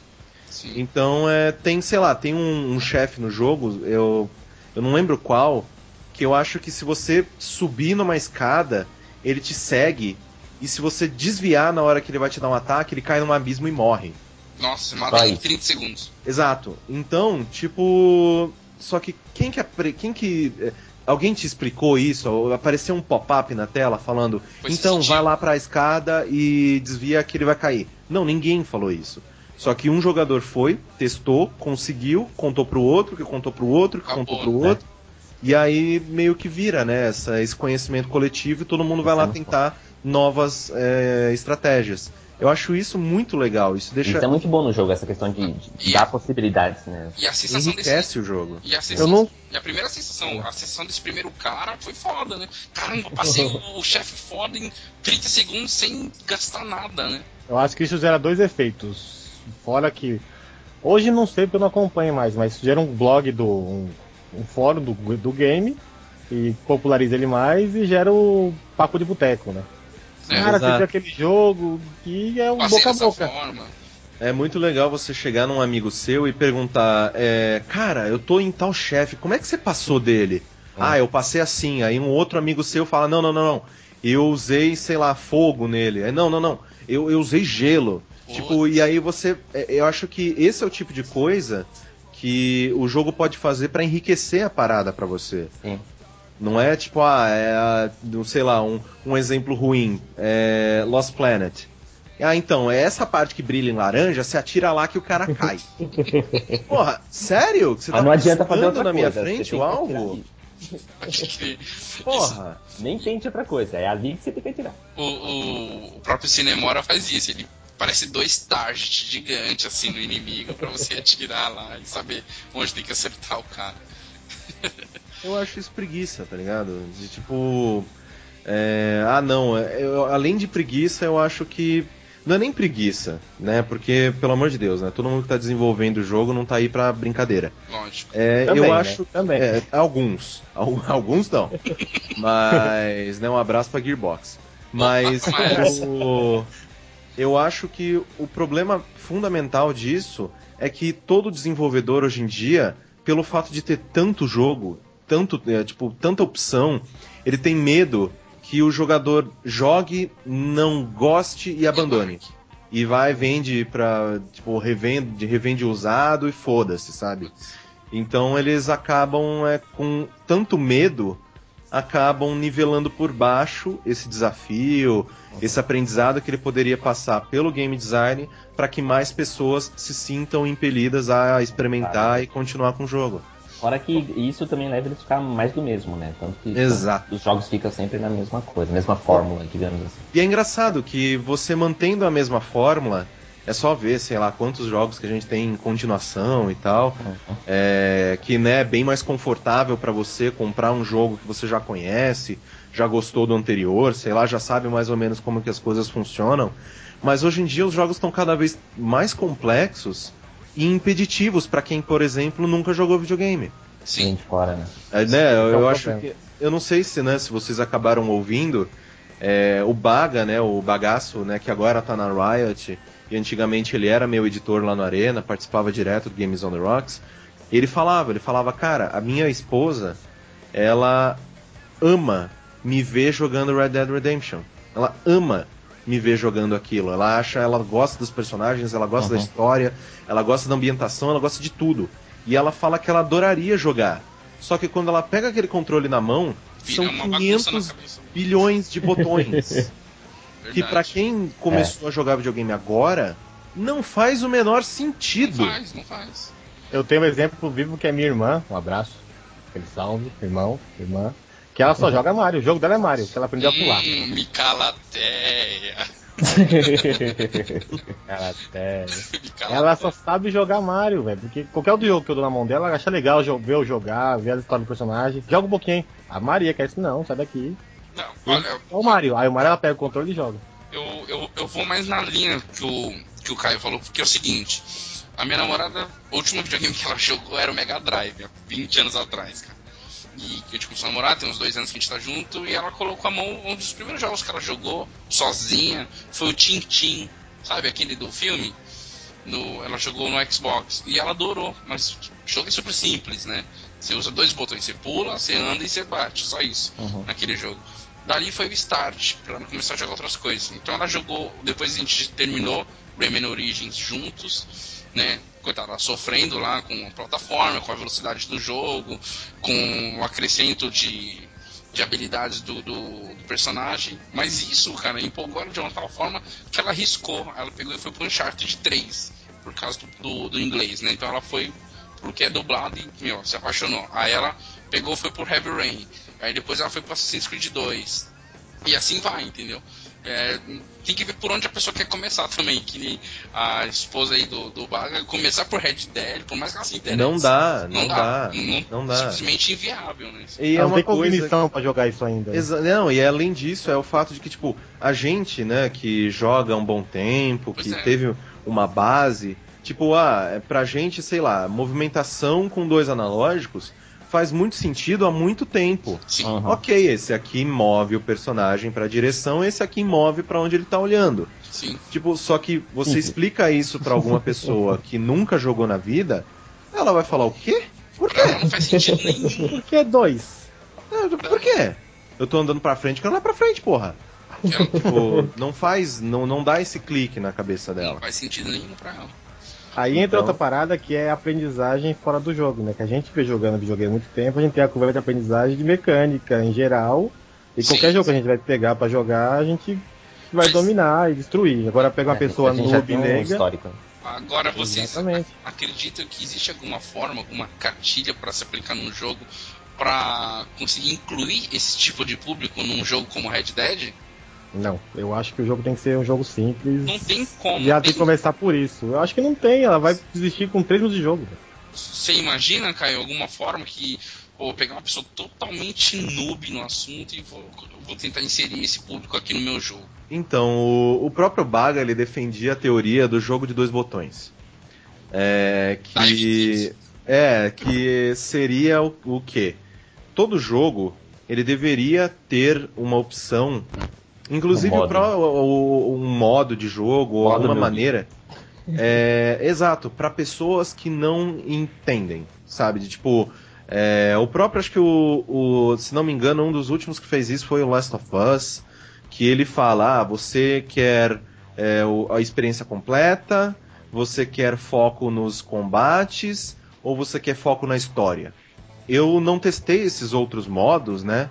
Sim. Então é, tem, sei lá, tem um, um chefe no jogo, eu, eu não lembro qual, que eu acho que se você subir numa escada, ele te segue, e se você desviar na hora que ele vai te dar um ataque, ele cai num abismo e morre. Nossa, mata Vai. em 30 segundos. Exato. Então, tipo. Só que quem que. apre- Quem que eh, alguém te explicou isso? Apareceu um pop-up na tela falando: Foi então vai lá pra escada e desvia que ele vai cair. Não, ninguém falou isso. Só que um jogador foi, testou, conseguiu, contou pro outro, que contou pro outro, que Acabou, contou pro né? outro. E aí meio que vira, né? Essa, esse conhecimento coletivo e todo mundo vai lá tentar novas eh, estratégias. Eu acho isso muito legal. Isso deixa. Isso é muito bom no jogo, essa questão de, de E- dar possibilidades, né? E a sensação desse. enriquece o jogo. E a, Eu sensação, não- e a primeira sensação, a sensação desse primeiro cara foi foda, né? Caramba, passei o, o chefe foda em 30 segundos sem gastar nada, né? Eu acho que isso gera dois efeitos. Fora que. Hoje não sei porque eu não acompanho mais, mas gera um blog do. um, um fórum do, do game e populariza ele mais e gera o papo de boteco, né? É, Cara, você exato. viu aquele jogo e é um passei boca a boca. forma. É muito legal você chegar num amigo seu e perguntar: é, Cara, eu tô em tal chefe, como é que você passou dele? Ah, eu passei assim. Aí um outro amigo seu fala: Não, não, não, não. Eu usei, sei lá, fogo nele. Aí, não, não, não. Eu, eu usei gelo. Putz. Tipo, e aí você. é, Eu acho que esse é o tipo de coisa que o jogo pode fazer pra enriquecer a parada pra você. Sim. Não é tipo, ah, é, não sei lá, um, um exemplo ruim, é Lost Planet. Ah, então, é essa parte que brilha em laranja, você atira lá que o cara cai. Porra, sério? Você tá Mas não adianta fazer outra na minha coisa. frente o que alvo? Porra. Nem tente outra coisa, é ali que você tem que atirar. O, o, o próprio Cinemora faz isso, ele parece dois targets gigantes assim no inimigo pra você atirar lá e saber onde tem que acertar o cara. Eu acho isso preguiça, tá ligado? De tipo. é, ah, não. é, eu- além de preguiça, eu acho que. Não é nem preguiça, né? Porque, pelo amor de Deus, né? Todo mundo que tá desenvolvendo o jogo não tá aí pra brincadeira. Lógico. É, Também, eu né? acho. Também. é, alguns. Al- Alguns não. Mas, né? Um abraço pra Gearbox. Mas Mas- o, eu acho que o problema fundamental disso é que todo desenvolvedor hoje em dia, pelo fato de ter tanto jogo, tanto, é, tipo, tanta opção, ele tem medo que o jogador jogue, não goste e abandone. E vai, vende pra. Tipo, revende, revende usado e foda-se, sabe? Então eles acabam é, com tanto medo, acabam nivelando por baixo esse desafio, esse aprendizado que ele poderia passar pelo game design para que mais pessoas se sintam impelidas a experimentar e continuar com o jogo. Fora que isso também leva eles a ficar mais do mesmo, né? Tanto que Exato. os jogos ficam sempre na mesma coisa, mesma fórmula, digamos assim. E é engraçado que você mantendo a mesma fórmula, é só ver, sei lá, quantos jogos que a gente tem em continuação e tal. É, que né, é bem mais confortável para você comprar um jogo que você já conhece, já gostou do anterior, sei lá, já sabe mais ou menos como que as coisas funcionam. Mas hoje em dia os jogos estão cada vez mais complexos e impeditivos para quem, por exemplo, nunca jogou videogame. Sim. Fora, né? É, né, eu, é eu acho problema. que. Eu não sei se, né, se vocês acabaram ouvindo, é, o Baga, né, o bagaço, né, que agora tá na Riot, e antigamente ele era meu editor lá no Arena, participava direto do Games on the Rocks. Ele falava, ele falava, cara, a minha esposa, ela ama me ver jogando Red Dead Redemption. Ela ama me ver jogando aquilo. Ela acha, ela gosta dos personagens, ela gosta da Uhum. história, ela gosta da ambientação, ela gosta de tudo. E ela fala que ela adoraria jogar. Só que quando ela pega aquele controle na mão, Vira são uma bagunça na 500 cabeça. bilhões de botões. que Verdade. pra quem começou a jogar videogame agora, não faz o menor Não sentido. faz, não faz. Eu tenho um exemplo vivo que é minha irmã, um abraço, aquele salve, irmão, irmã, que ela só joga Mario, o jogo dela é Mario, que ela aprendeu a pular. Hum, Micalateia. Cara, até... Micalateia. Ela só sabe jogar Mario, velho, porque qualquer outro jogo que eu dou na mão dela, ela acha legal ver eu jogar, ver a história do personagem. Joga um pouquinho, hein? A Maria quer isso, não, sai daqui. Não, olha, É o Mario. Aí o Mario ela pega o controle e joga. eu, eu, eu vou mais na linha que o, que o Caio falou, porque é o seguinte. A minha namorada, o último videogame que ela jogou era o Mega Drive, há 20 anos atrás, cara. E que a gente começou a namorar, tem uns dois anos que a gente tá junto, e ela colocou a mão, um dos primeiros jogos que ela jogou sozinha foi o Tintin, sabe aquele do filme? No, ela jogou no Xbox e ela adorou, mas o jogo é super simples, né? Você usa dois botões, você pula, você anda e você bate, só isso Uhum. naquele jogo. Dali foi o start, pra ela começar a jogar outras coisas. Então ela jogou, depois a gente terminou Rayman Origins juntos, né? Coitada, sofrendo lá com a plataforma, com a velocidade do jogo, com o acrescento de, de habilidades do, do, do personagem. Mas isso, cara, empolgou ela de uma tal forma que ela arriscou. Ela pegou e foi pro Uncharted 3, por causa do, do, do inglês, né? Então ela foi porque é dublado e, meu, se apaixonou. Aí ela pegou foi por Heavy Rain. Aí depois ela foi pro Assassin's Creed 2. E assim vai, entendeu? É, tem que ver por onde a pessoa quer começar também. Que nem a esposa aí do, do Baga, começar por Red Dead, por mais que ela se interesse. Não dá, não, Não dá, Não, não dá. Simplesmente inviável, né? E é uma coisa cognição pra jogar isso ainda. Exa- não, e além disso, é o fato de que, tipo, a gente, né, que joga há um bom tempo, Pois que é. teve uma base, tipo, ah, é pra gente, sei lá, movimentação com dois analógicos faz muito sentido há muito tempo. Sim. Uhum. Ok, esse aqui move o personagem pra direção, esse aqui move pra onde ele tá olhando. Sim. Tipo, só que você Uhum. explica isso pra alguma pessoa que nunca jogou na vida, ela vai falar o quê? Por quê? ela não faz sentido nenhum. Porque é dois. Ah, Por quê? Eu tô andando pra frente, quero andar pra frente, porra. Ela Tipo, não faz, não, não dá esse clique na cabeça não dela. faz sentido nenhum pra ela. Aí entra Então- outra parada que é a aprendizagem fora do jogo, né? Que a gente vê jogando videogame há muito tempo, a gente tem a curva de aprendizagem de mecânica em geral. E Sim, qualquer jogo que a gente vai pegar pra jogar, a gente vai Mas- dominar e destruir. Agora pega uma É, pessoa noob um leiga. histórico. Agora vocês Exatamente. acreditam que existe alguma forma, alguma cartilha para se aplicar num jogo para conseguir incluir esse tipo de público num jogo como Red Dead? Não, eu acho que o jogo tem que ser um jogo simples. Não tem como. E ela tem que começar por isso. Eu acho que não tem, ela vai desistir com 3 minutos de jogo. Você imagina, Caio, alguma forma que pô, pegar uma pessoa totalmente noob no assunto e vou, vou tentar inserir esse público aqui no meu jogo? Então, o, o próprio Baga ele defendia a teoria do jogo de dois botões. É que Kids. é que seria o, o quê? Todo jogo ele deveria ter uma opção, inclusive Um o modo. o- um modo de jogo ou alguma maneira. É, exato, para pessoas que não entendem, sabe? De tipo, é, o próprio, acho que o, o- se não me engano, um dos últimos que fez isso foi o Last of Us, que ele fala, ah, você quer é, a experiência completa, você quer foco nos combates, ou você quer foco na história. Eu não testei esses outros modos, né?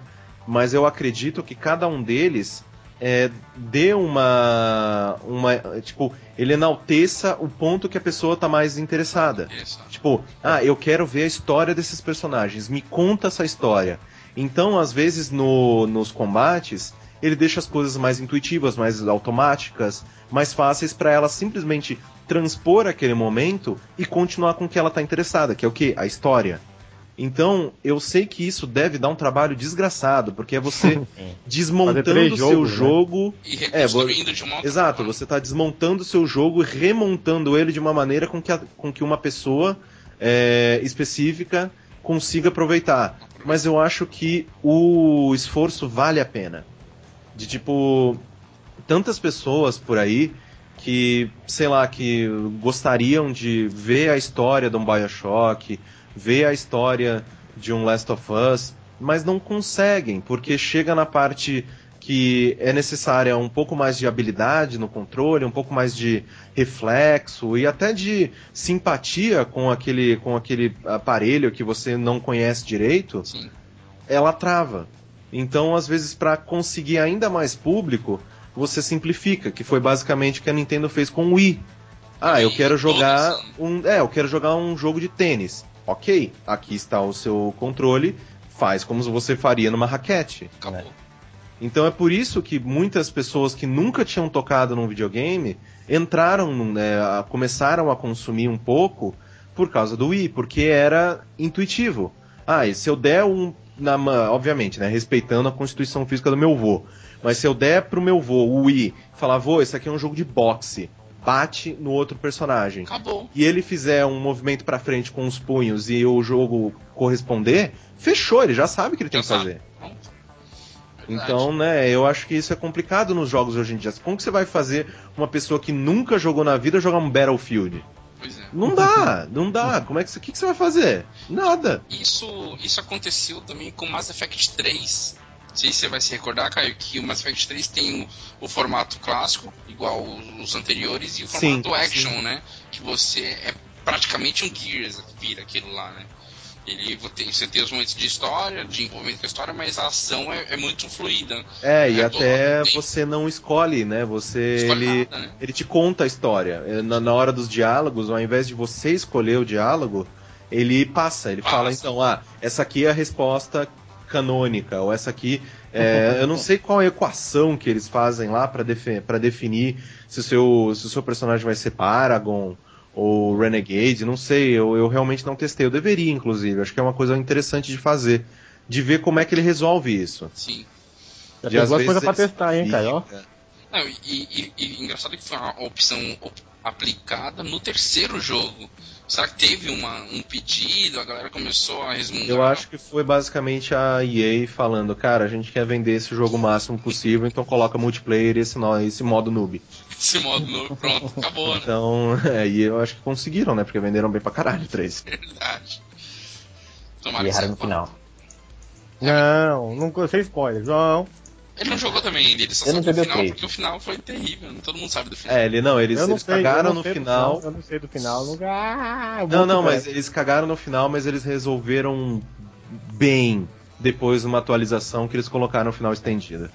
Mas eu acredito que cada um deles é, dê uma, uma. Tipo, ele enalteça o ponto que a pessoa tá mais interessada. Interessante. Tipo, ah, eu quero ver a história desses personagens, me conta essa história. Então, às vezes, no, nos combates, ele deixa as coisas mais intuitivas, mais automáticas, mais fáceis para ela simplesmente transpor aquele momento e continuar com o que ela tá interessada, que é o que? A história. Então, eu sei que isso deve dar um trabalho desgraçado, porque é você Fazer desmontando o seu né? jogo E reconstruindo de uma Exato, forma. você está desmontando o seu jogo e remontando ele de uma maneira com que, a- com que uma pessoa é, específica consiga aproveitar. Mas eu acho que o esforço vale a pena. De tipo, tantas pessoas por aí que, sei lá, que gostariam de ver a história de um Bioshock, ver a história de um Last of Us, mas não conseguem, porque chega na parte que é necessária um pouco mais de habilidade no controle, um pouco mais de reflexo e até de simpatia com aquele, com aquele aparelho que você não conhece direito, Sim. ela trava. Então, às vezes, para conseguir ainda mais público, você simplifica, que foi basicamente o que a Nintendo fez com o Wii. Ah, eu quero jogar um, é, eu quero jogar um jogo de tênis. OK, aqui está o seu controle, faz como você faria numa raquete. Acabou. Então é por isso que muitas pessoas que nunca tinham tocado num videogame entraram, né, começaram a consumir um pouco por causa do Wii, porque era intuitivo. Ah, e se eu der um na, obviamente, né, respeitando a constituição física do meu vô. Mas se eu der pro meu vô o Wii falar, vô, esse aqui é um jogo de boxe, bate no outro personagem. Acabou. E ele fizer um movimento pra frente com os punhos e o jogo corresponder, fechou, ele já sabe o que ele tem que Já sabe. fazer. Então, né, eu acho que isso é complicado nos jogos hoje em dia. Como que você vai fazer uma pessoa que nunca jogou na vida jogar um Battlefield? Pois é. Não dá, não dá. Como é que, que, que você vai fazer? Nada. Isso, isso aconteceu também com Mass Effect 3. Não sei se você vai se recordar, Caio, que o Mass Effect 3 tem o, o formato clássico, igual os anteriores, e o Sim, formato action, sim. né? Que você é praticamente um Gears, vira aquilo lá, né? Ele tem, você tem os momentos de história, de envolvimento com a história, mas a ação é, é muito fluida. É, e É, até você não escolhe, né? Você. Escolhe Ele, nada, né? ele te conta a história. É, Na, na hora dos diálogos, ao invés de você escolher o diálogo, ele passa. Ele Passa. fala, então, ah, essa aqui é a resposta canônica, ou essa aqui. é, eu não sei qual é a equação que eles fazem lá pra defi definir se o, seu, se o seu personagem vai ser Paragon ou Renegade, não sei, eu, eu realmente não testei. Eu deveria, inclusive. Acho que é uma coisa interessante de fazer. De ver como é que ele resolve isso. Sim. Já tem vezes, coisas pra testar, hein, Caio? Não, e, e- e engraçado que foi uma opção op- aplicada no terceiro jogo. Será que teve uma, um pedido, a galera começou a resmungar? Eu acho que foi basicamente a EA falando, cara, a gente quer vender esse jogo o máximo possível, então coloca multiplayer e esse, esse modo noob. Esse modo novo, pronto, acabou, né? Então, é, e eu acho que conseguiram, né? Porque venderam bem pra caralho, três. Verdade. Tomara E que erraram no final. Não, não sem spoiler. Não. Ele não jogou também ainda, ele só Eu não joguei o final porque o final foi terrível, né? todo mundo sabe do final. É, ele não, eles, não eles sei, cagaram não no do final. Eu não sei do final. Nunca... Ah, Não, não, mas eles cagaram no final, mas eles resolveram bem depois de uma atualização que eles colocaram no final estendida.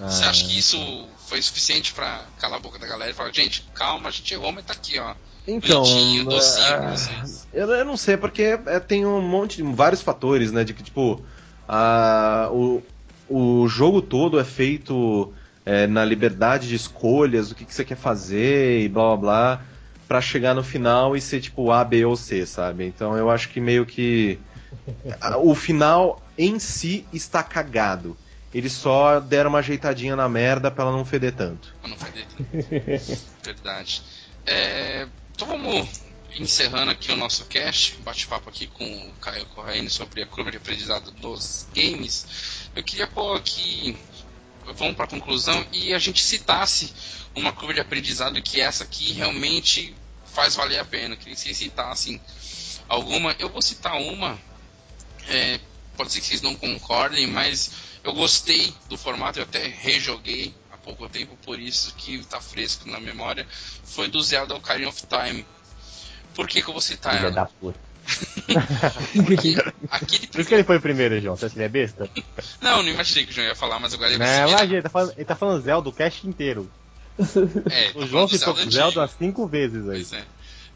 Você Ah. acha que isso foi suficiente pra calar a boca da galera e falar, gente, calma, a gente errou, mas tá aqui, ó. Então, Bonitinho, docinho ah, eu, eu não sei, porque é, tem um monte, vários fatores, né, de que, tipo, a, o, o jogo todo é feito é, na liberdade de escolhas, o que, que você quer fazer e blá blá blá, pra chegar no final e ser, tipo, A, B ou C, sabe? Então eu acho que meio que o final em si está cagado. Eles só deram uma ajeitadinha na merda pra ela não feder tanto. Pra não perder tempo. Verdade. É, então vamos encerrando aqui o nosso cast, bate-papo aqui com o Caio Corraine sobre a curva de aprendizado dos games. Eu queria pôr aqui, vamos para a conclusão, e a gente citasse uma curva de aprendizado que essa aqui realmente faz valer a pena. Eu queria que vocês citassem alguma. Eu vou citar uma, é, pode ser que vocês não concordem, mas eu gostei do formato, eu até rejoguei há pouco tempo, por isso que está fresco na memória, foi do Zelda Ocarina of Time. Por que, que eu vou citar Filha ela? da puta. Porque aquele Por isso que ele foi primeiro, João. Você acha que ele é besta? Não, não imaginei que o João ia falar, mas agora ele Não, vai imagina, ele tá falando, ele tá falando Zelda o cast inteiro. É, O João do citou Zelda umas cinco vezes aí. Pois é.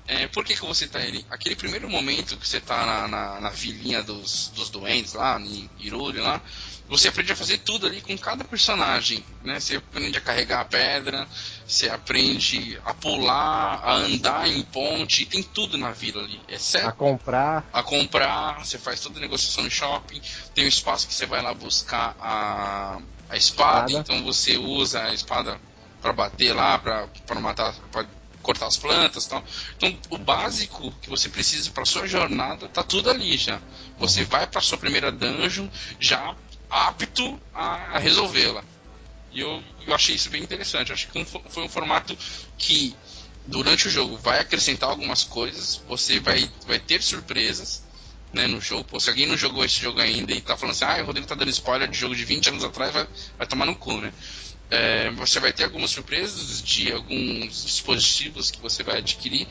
É, por que, que eu vou citar ele? Aquele primeiro momento que você tá na, na, na vilinha dos, dos doentes lá, em Hyrule lá, você aprende a fazer tudo ali com cada personagem, né? Você aprende a carregar a pedra, você aprende a pular, a andar em ponte, tem tudo na vila ali, exceto A comprar. a comprar, você faz toda a negociação no shopping, tem um espaço que você vai lá buscar a, a espada, Espada. então você usa a espada para bater lá, para matar, para cortar as plantas tal. Então o básico que você precisa para sua jornada tá tudo ali já. Você vai para sua primeira dungeon já apto a resolvê-la. E eu, eu achei isso bem interessante. Eu acho que fo- foi um formato que durante o jogo vai acrescentar algumas coisas, você vai, vai ter surpresas né, no jogo. Pô, se alguém não jogou esse jogo ainda e tá falando assim, ah, o Rodrigo tá dando spoiler de jogo de 20 anos atrás, vai, vai tomar no cu, né? É, você vai ter algumas surpresas de alguns dispositivos que você vai adquirir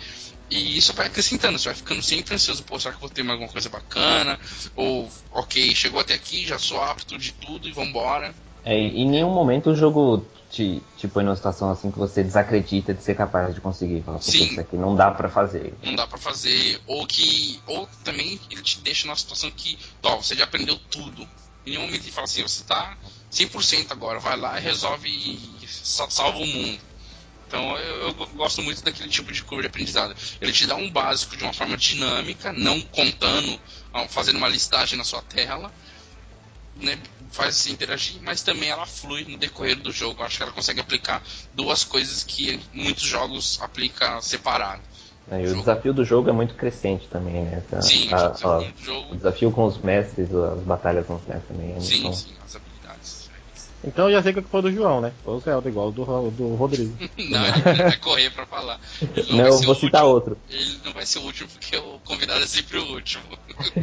e isso vai acrescentando, você vai ficando sempre ansioso, pô, será que vou ter mais alguma coisa bacana? Ou, ok, chegou até aqui, já sou apto de tudo e vambora. É, em nenhum momento o jogo te, te põe numa situação assim que você desacredita de ser capaz de conseguir. Fala, "Pô, Sim. isso aqui não dá pra fazer. não dá pra fazer, ou que ou também ele te deixa numa situação que, ó, você já aprendeu tudo. Em nenhum momento ele fala assim, você tá 100% agora, vai lá e resolve e sa- salva o mundo. Então eu, eu gosto muito daquele tipo de curva de aprendizado. Ele te dá um básico de uma forma dinâmica, não contando, ó, fazendo uma listagem na sua tela, né, faz você interagir, mas também ela flui no decorrer do jogo. Acho que ela consegue aplicar duas coisas que muitos jogos aplicam separado. É, e o desafio do jogo é muito crescente também, né? A- Sim, a- o desafio a- o desafio com os mestres, as batalhas com os mestres também. é Sim, muito- sim, as. Então eu já sei que foi do João, né? Foi o Zelda, igual o do, do Rodrigo. Não, ele não vai correr pra falar. Ele Não, vai eu vou citar último. outro. Ele não vai ser o último porque o convidado é sempre o último.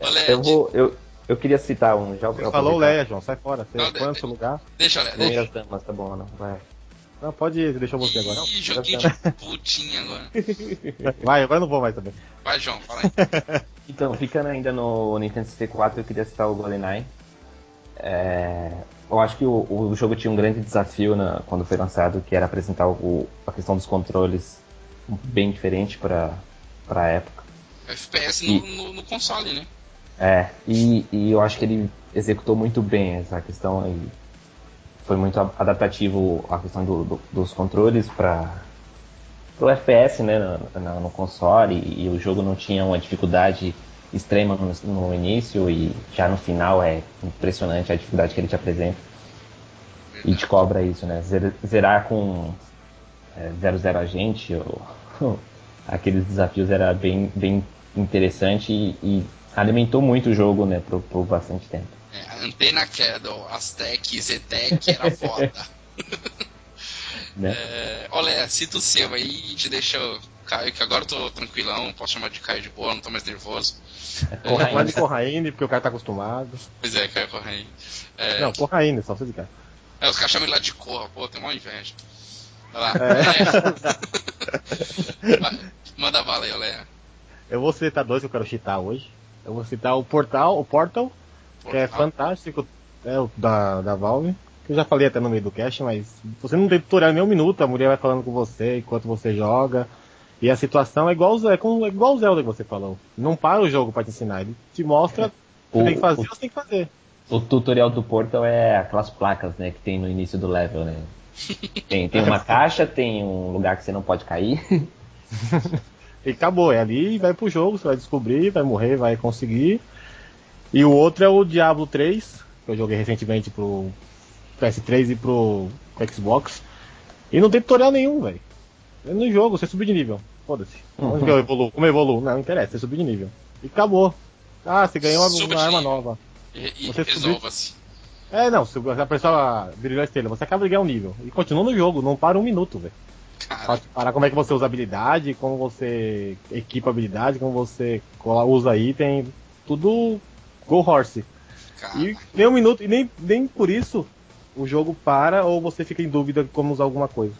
Olha, Eu vou. Eu, eu queria citar um. Já Você falou o Leia, João, sai fora. Você Não, põe no seu lugar. Deixa, Léo, deixa. Primeiras damas, tá bom, não. Vai. Não, pode ir, deixa você agora. Ih, joguinho de putinha agora. Vai, agora eu não vou mais também. Vai, João, fala aí. Então, ficando ainda no Nintendo 64, eu queria citar o GoldenEye. É, eu acho que o, o jogo tinha um grande desafio na- quando foi lançado, que era apresentar o- a questão dos controles bem diferente para a época. FPS no, no- no console, né? É, e, e eu acho que ele executou muito bem essa questão aí. Foi muito adaptativo a questão do- do- dos controles para o FPS, né, no, no- no console, e, e o jogo não tinha uma dificuldade extrema no, no início e já no final é impressionante a dificuldade que ele te apresenta e te cobra isso, né? Zer- Zerar com é, 00 agente ou aqueles desafios era bem, bem interessante e, e alimentou muito o jogo, né, por, por bastante tempo. É, Antena Shadow, Aztec, Zetec era foda. Né? É, olha, cita o seu aí e te deixa. Caio, que agora eu tô tranquilão, posso chamar de Caio de boa, não tô mais nervoso. Corraine. Pode Corraine, porque o cara tá acostumado. Pois é, Caio Correia. É, Não, Corraine, só você de cara. é, os caras chamam ele lá de Corra, pô, tem uma inveja. Vai lá. É. Vai, Manda bala aí, Olé. Eu vou citar dois que eu quero citar hoje. Eu vou citar o Portal, o Portal, que é fantástico, é o da, da Valve. Que eu já falei até no meio do cast, mas você não tem tutorial nem um minuto, a mulher vai falando com você enquanto você joga. E a situação é igual, é como- é igual o Zelda que você falou. Não para o jogo pra te ensinar, ele te mostra o que tem que fazer, o- você tem que fazer. O tutorial do Portal é aquelas placas, né, que tem no início do level, né? Tem, tem uma caixa, tem um lugar que você não pode cair. E acabou, é ali, vai pro jogo, você vai descobrir, vai morrer, vai conseguir. E o outro é o Diablo 3, que eu joguei recentemente pro PS3 e pro Xbox. E não tem tutorial nenhum, velho. É no jogo, você subiu de nível. Foda-se. Onde que eu evoluo? Como eu evoluo? Não, não interessa, você subiu de nível. E acabou. Ah, você ganhou uma, uma arma nova. E, e Você resolva-se. É, não, se a pessoa brilhou a estrela, você acaba de ganhar um nível. E continua no jogo, não para um minuto, velho. Parar como é que você usa habilidade, como você equipa habilidade, como você usa item, tudo Go Horse. cara. E nem um minuto, e nem, nem por isso o jogo para ou você fica em dúvida de como usar alguma coisa.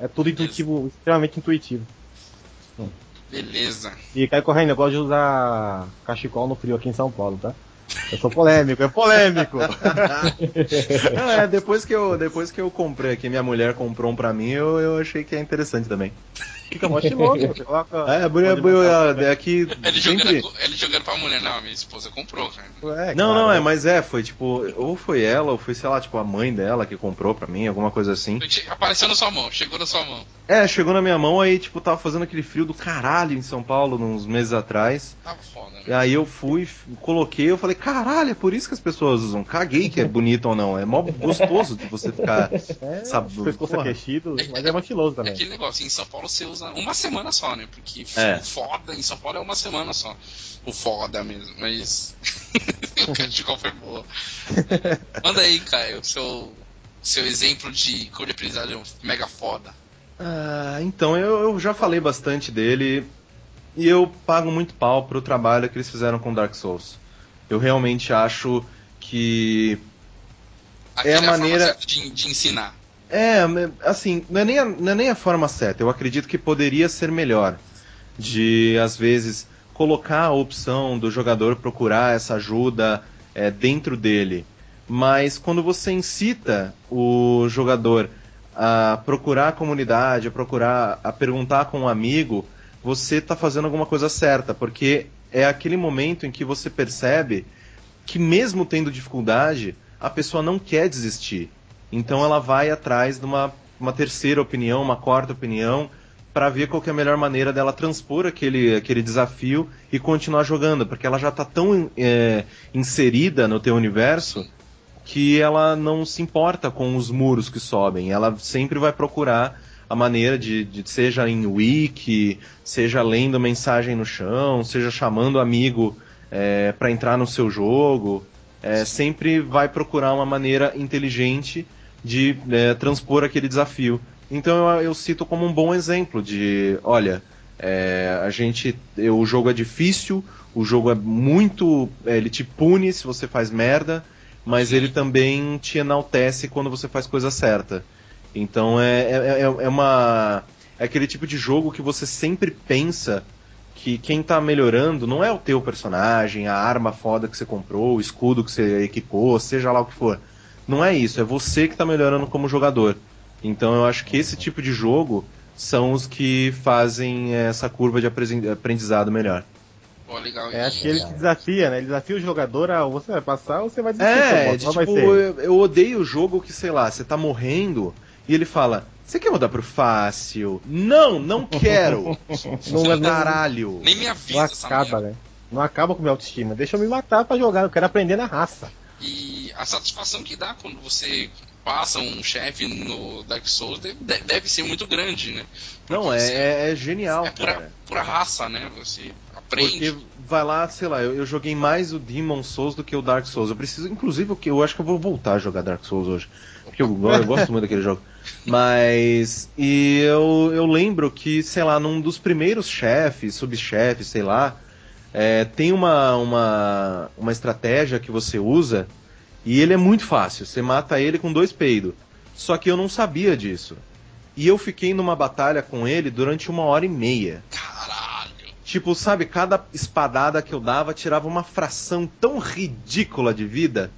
É tudo intuitivo, extremamente intuitivo. Beleza. E cai correndo, eu gosto de usar cachecol no frio aqui em São Paulo, tá? Eu sou polêmico, é polêmico. Não, é, depois que eu, depois que eu comprei aqui, minha mulher comprou um pra mim, eu, eu achei que é interessante também. Fica mó estiloso, você coloca. É, montar- é aqui Ele sempre... jogando, ele jogando pra mulher, não, minha esposa comprou, cara. É, Não, claro. não, é, mas é, foi tipo, ou foi ela, ou foi, sei lá, tipo, a mãe dela que comprou pra mim, alguma coisa assim. Apareceu na sua mão, chegou na sua mão. É, chegou na minha mão, aí, tipo, tava fazendo aquele frio do caralho em São Paulo, uns meses atrás. Tava foda, E né? aí eu fui, coloquei, eu falei, caralho, é por isso que as pessoas usam. Caguei que é bonito ou não. É mó gostoso de você ficar. É, Sabe, pescoço porra. aquecido, mas é mó estiloso É também. aquele negócio, em São Paulo você usa uma semana só, né? Porque É. o foda em São Paulo é uma semana só. O foda mesmo, mas. o cachecol foi boa. Manda aí, Caio, o seu, seu exemplo de cor de aprendizagem mega foda. Ah, então, eu, eu já falei bastante dele e eu pago muito pau pro trabalho que eles fizeram com Dark Souls. Eu realmente acho que Aquela a maneira- forma certa de, de ensinar. É, assim, não é, nem a, não é nem a forma certa. Eu acredito que poderia ser melhor. De, às vezes, colocar a opção do jogador procurar essa ajuda é, dentro dele. Mas quando você incita o jogador a procurar a comunidade, a procurar, a perguntar com um amigo, você está fazendo alguma coisa certa. Porque é aquele momento em que você percebe que mesmo tendo dificuldade, a pessoa não quer desistir. Então ela vai atrás de uma, uma terceira opinião, uma quarta opinião, pra ver qual é a melhor maneira dela transpor aquele, aquele desafio e continuar jogando, porque ela já tá tão é, inserida no teu universo que ela não se importa com os muros que sobem. Ela sempre vai procurar a maneira de, de seja em wiki, seja lendo mensagem no chão, seja chamando amigo é, para entrar no seu jogo. É, sempre vai procurar uma maneira inteligente de é, transpor aquele desafio. Então eu, eu cito como um bom exemplo de, olha, é, a gente, é, o jogo é difícil, o jogo é muito, é, ele te pune se você faz merda, mas ele também te enaltece quando você faz coisa certa. Então é, é, é, é uma, é aquele tipo de jogo que você sempre pensa que quem tá melhorando não é o teu personagem, a arma foda que você comprou, o escudo que você equipou, seja lá o que for. Não é isso, é você que tá melhorando como jogador. Então eu acho que esse tipo de jogo são os que fazem essa curva de aprendizado melhor. Pô, legal. É, E- acho que ele te desafia, né? Ele desafia o jogador a você vai passar ou você vai desistir. É, de, tipo, ser? eu, eu odeio o jogo que, sei lá, você tá morrendo e ele fala, você quer mudar pro fácil? Não, não quero! Não, não, Caralho! Nem me não avisa essa acaba, né? Não acaba com minha autoestima. Deixa eu me matar pra jogar, eu quero aprender na raça. E a satisfação que dá quando você passa um chefe no Dark Souls deve, deve ser muito grande, né? Porque Não, é, é, é genial, é pura, cara. pura raça, né? Você aprende. Porque vai lá, sei lá, eu, eu joguei mais o Demon Souls do que o Dark Souls. Eu preciso, inclusive, o que eu acho que eu vou voltar a jogar Dark Souls hoje. Porque eu, eu gosto muito daquele jogo. Mas. E eu, eu lembro que, sei lá, num dos primeiros chefes, subchefes, sei lá, é, tem uma, uma, uma estratégia que você usa e ele é muito fácil. Você mata ele com dois peidos. Só que eu não sabia disso. E eu fiquei numa batalha com ele durante uma hora e meia. Caralho. Tipo, sabe, cada espadada que eu dava tirava uma fração tão ridícula de vida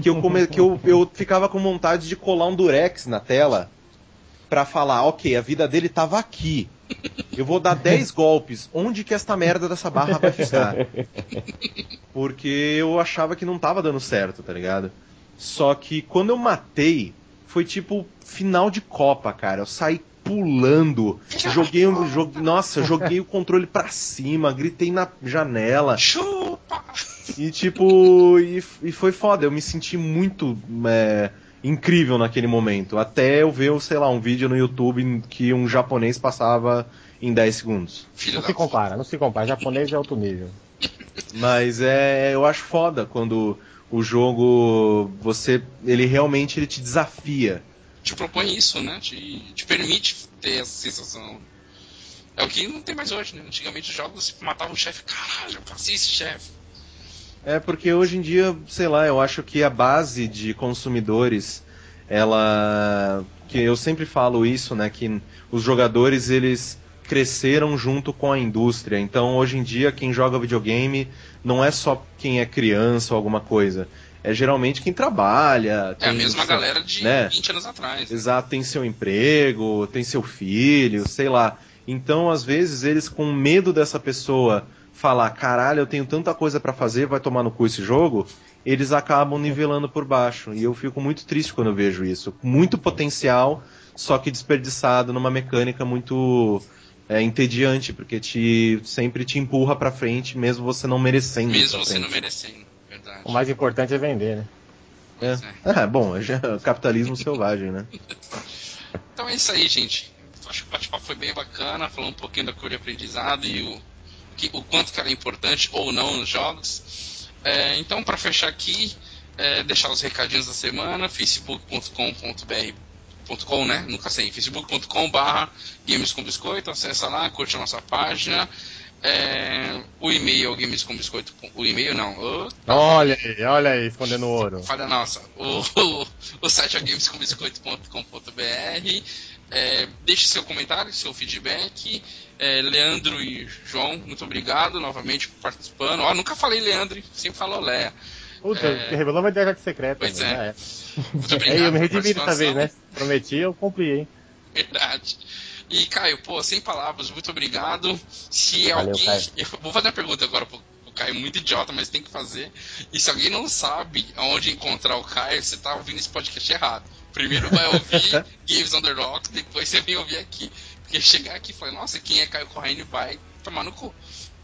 que eu, come... que eu, eu ficava com vontade de colar um durex na tela pra falar, ok, a vida dele tava aqui. Eu vou dar 10 golpes. Onde que esta merda dessa barra vai ficar? Porque eu achava que não tava dando certo, tá ligado? Só que quando eu matei, foi tipo final de Copa, cara. Eu saí pulando, joguei, o- jo- nossa, joguei o controle pra cima, gritei na janela. Chupa! E tipo, e, e foi foda. Eu me senti muito é, incrível naquele momento. Até eu ver, sei lá, um vídeo no YouTube que um japonês passava em 10 segundos. Filho Não se compara, não se compara. Japonês é outro nível. Mas é, eu acho foda quando o jogo você ele realmente ele te desafia. te propõe isso, né? Te, te permite ter essa sensação. É o que não tem mais hoje, né? Antigamente os jogos você matava o chefe, caralho, eu passei esse chefe. É porque hoje em dia, sei lá, eu acho que a base de consumidores, ela, que eu sempre falo isso, né, que os jogadores eles cresceram junto com a indústria. Então, hoje em dia, quem joga videogame não é só quem é criança ou alguma coisa. É geralmente quem trabalha. É a tem mesma seu- galera de né? 20 anos atrás. né? Exato, tem seu emprego, tem seu filho, sei lá. Então, às vezes, eles com medo dessa pessoa falar, caralho, eu tenho tanta coisa pra fazer, vai tomar no cu esse jogo, eles acabam nivelando por baixo. E eu fico muito triste quando eu vejo isso. Muito potencial, só que desperdiçado numa mecânica muito é, entediante, porque te sempre te empurra pra frente, mesmo você não merecendo. Mesmo você frente. não merecendo, verdade. O mais importante é vender, né? Pois é. É, bom, já é capitalismo selvagem, né? Então é isso aí, gente. Acho que o bate-papo foi bem bacana, falou um pouquinho da curva de aprendizado e o, que- o quanto que ela é importante ou não nos jogos. É, então, para fechar aqui, é, deixar os recadinhos da semana, facebook.com.br .com, né? Nunca sei, facebook.com barra games com biscoito, acessa lá, curte a nossa página. É, o e-mail é o games com biscoito. O e-mail não, o, Olha aí, olha aí, escondendo ouro. Falha nossa. O, o, o site é gamescombiscoito.com.br. É, deixe seu comentário, seu feedback. É, Leandro e João, muito obrigado novamente por participando. Ó, nunca falei Leandro, sempre falou Léa. Puta, É. revelou uma identidade secreta. Pois né? é. É. Muito É, obrigado. eu me redimi dessa vez, né? Prometi, eu cumpri, hein? Verdade. E Caio, pô, sem palavras, muito obrigado. Se Valeu, alguém. Caio. Eu vou fazer uma pergunta agora pro, pro Caio, muito idiota, mas tem que fazer. E se alguém não sabe aonde encontrar o Caio, você tá ouvindo esse podcast errado. Primeiro vai ouvir Games Rocks, depois você vem ouvir aqui. Porque chegar aqui e falar, nossa, quem é Caio Corraine vai tomar no cu.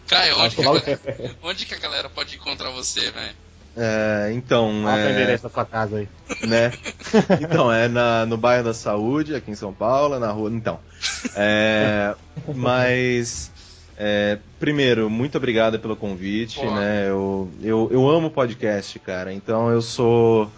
Caio, onde que, galera, onde que a galera pode encontrar você, velho? É, então, Qual é o é, endereço da sua casa aí? né? Então, é na, no bairro da Saúde, aqui em São Paulo, na rua. Então. É, mas. é, primeiro, muito obrigado pelo convite, Pô. né? Eu, eu, eu amo podcast, cara. Então eu sou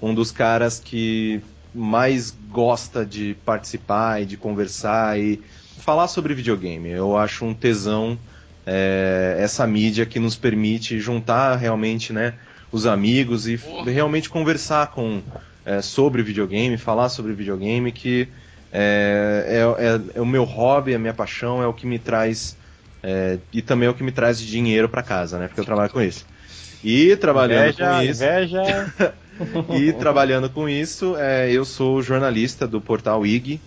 um dos caras que mais gosta de participar e de conversar e falar sobre videogame. Eu acho um tesão é, essa mídia que nos permite juntar realmente, né? Os amigos e Porra. realmente conversar com é, sobre videogame, falar sobre videogame, que é, é, é- é o meu hobby, é a minha paixão, é o que me traz é, e também é o que me traz de dinheiro para casa, né? Porque eu trabalho com isso. E trabalhando Inveja, com isso, inveja. e trabalhando com isso, é, eu sou jornalista do portal IG.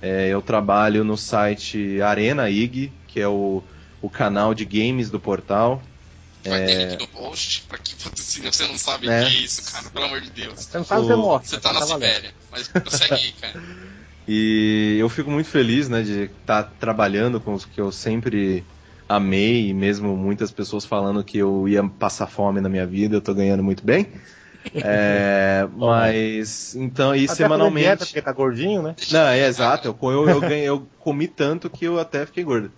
É, eu trabalho no site Arena IG, que é o, o canal de games do portal. Vai ter É. link no post, pra que se você não sabe o É. que é isso, cara, pelo amor de Deus. Você não sabe, O- você morre. Você tá na. Sibéria, mas consegue ir, cara. E eu fico muito feliz, né, de estar trabalhando com os que eu sempre amei, e mesmo muitas pessoas falando que eu ia passar fome na minha vida, eu tô ganhando muito bem. É, mas, então, e Até semanalmente. dieta, porque tá gordinho, né? Não, é exato. Eu, eu, eu, ganhei- eu comi tanto que eu até fiquei gordo.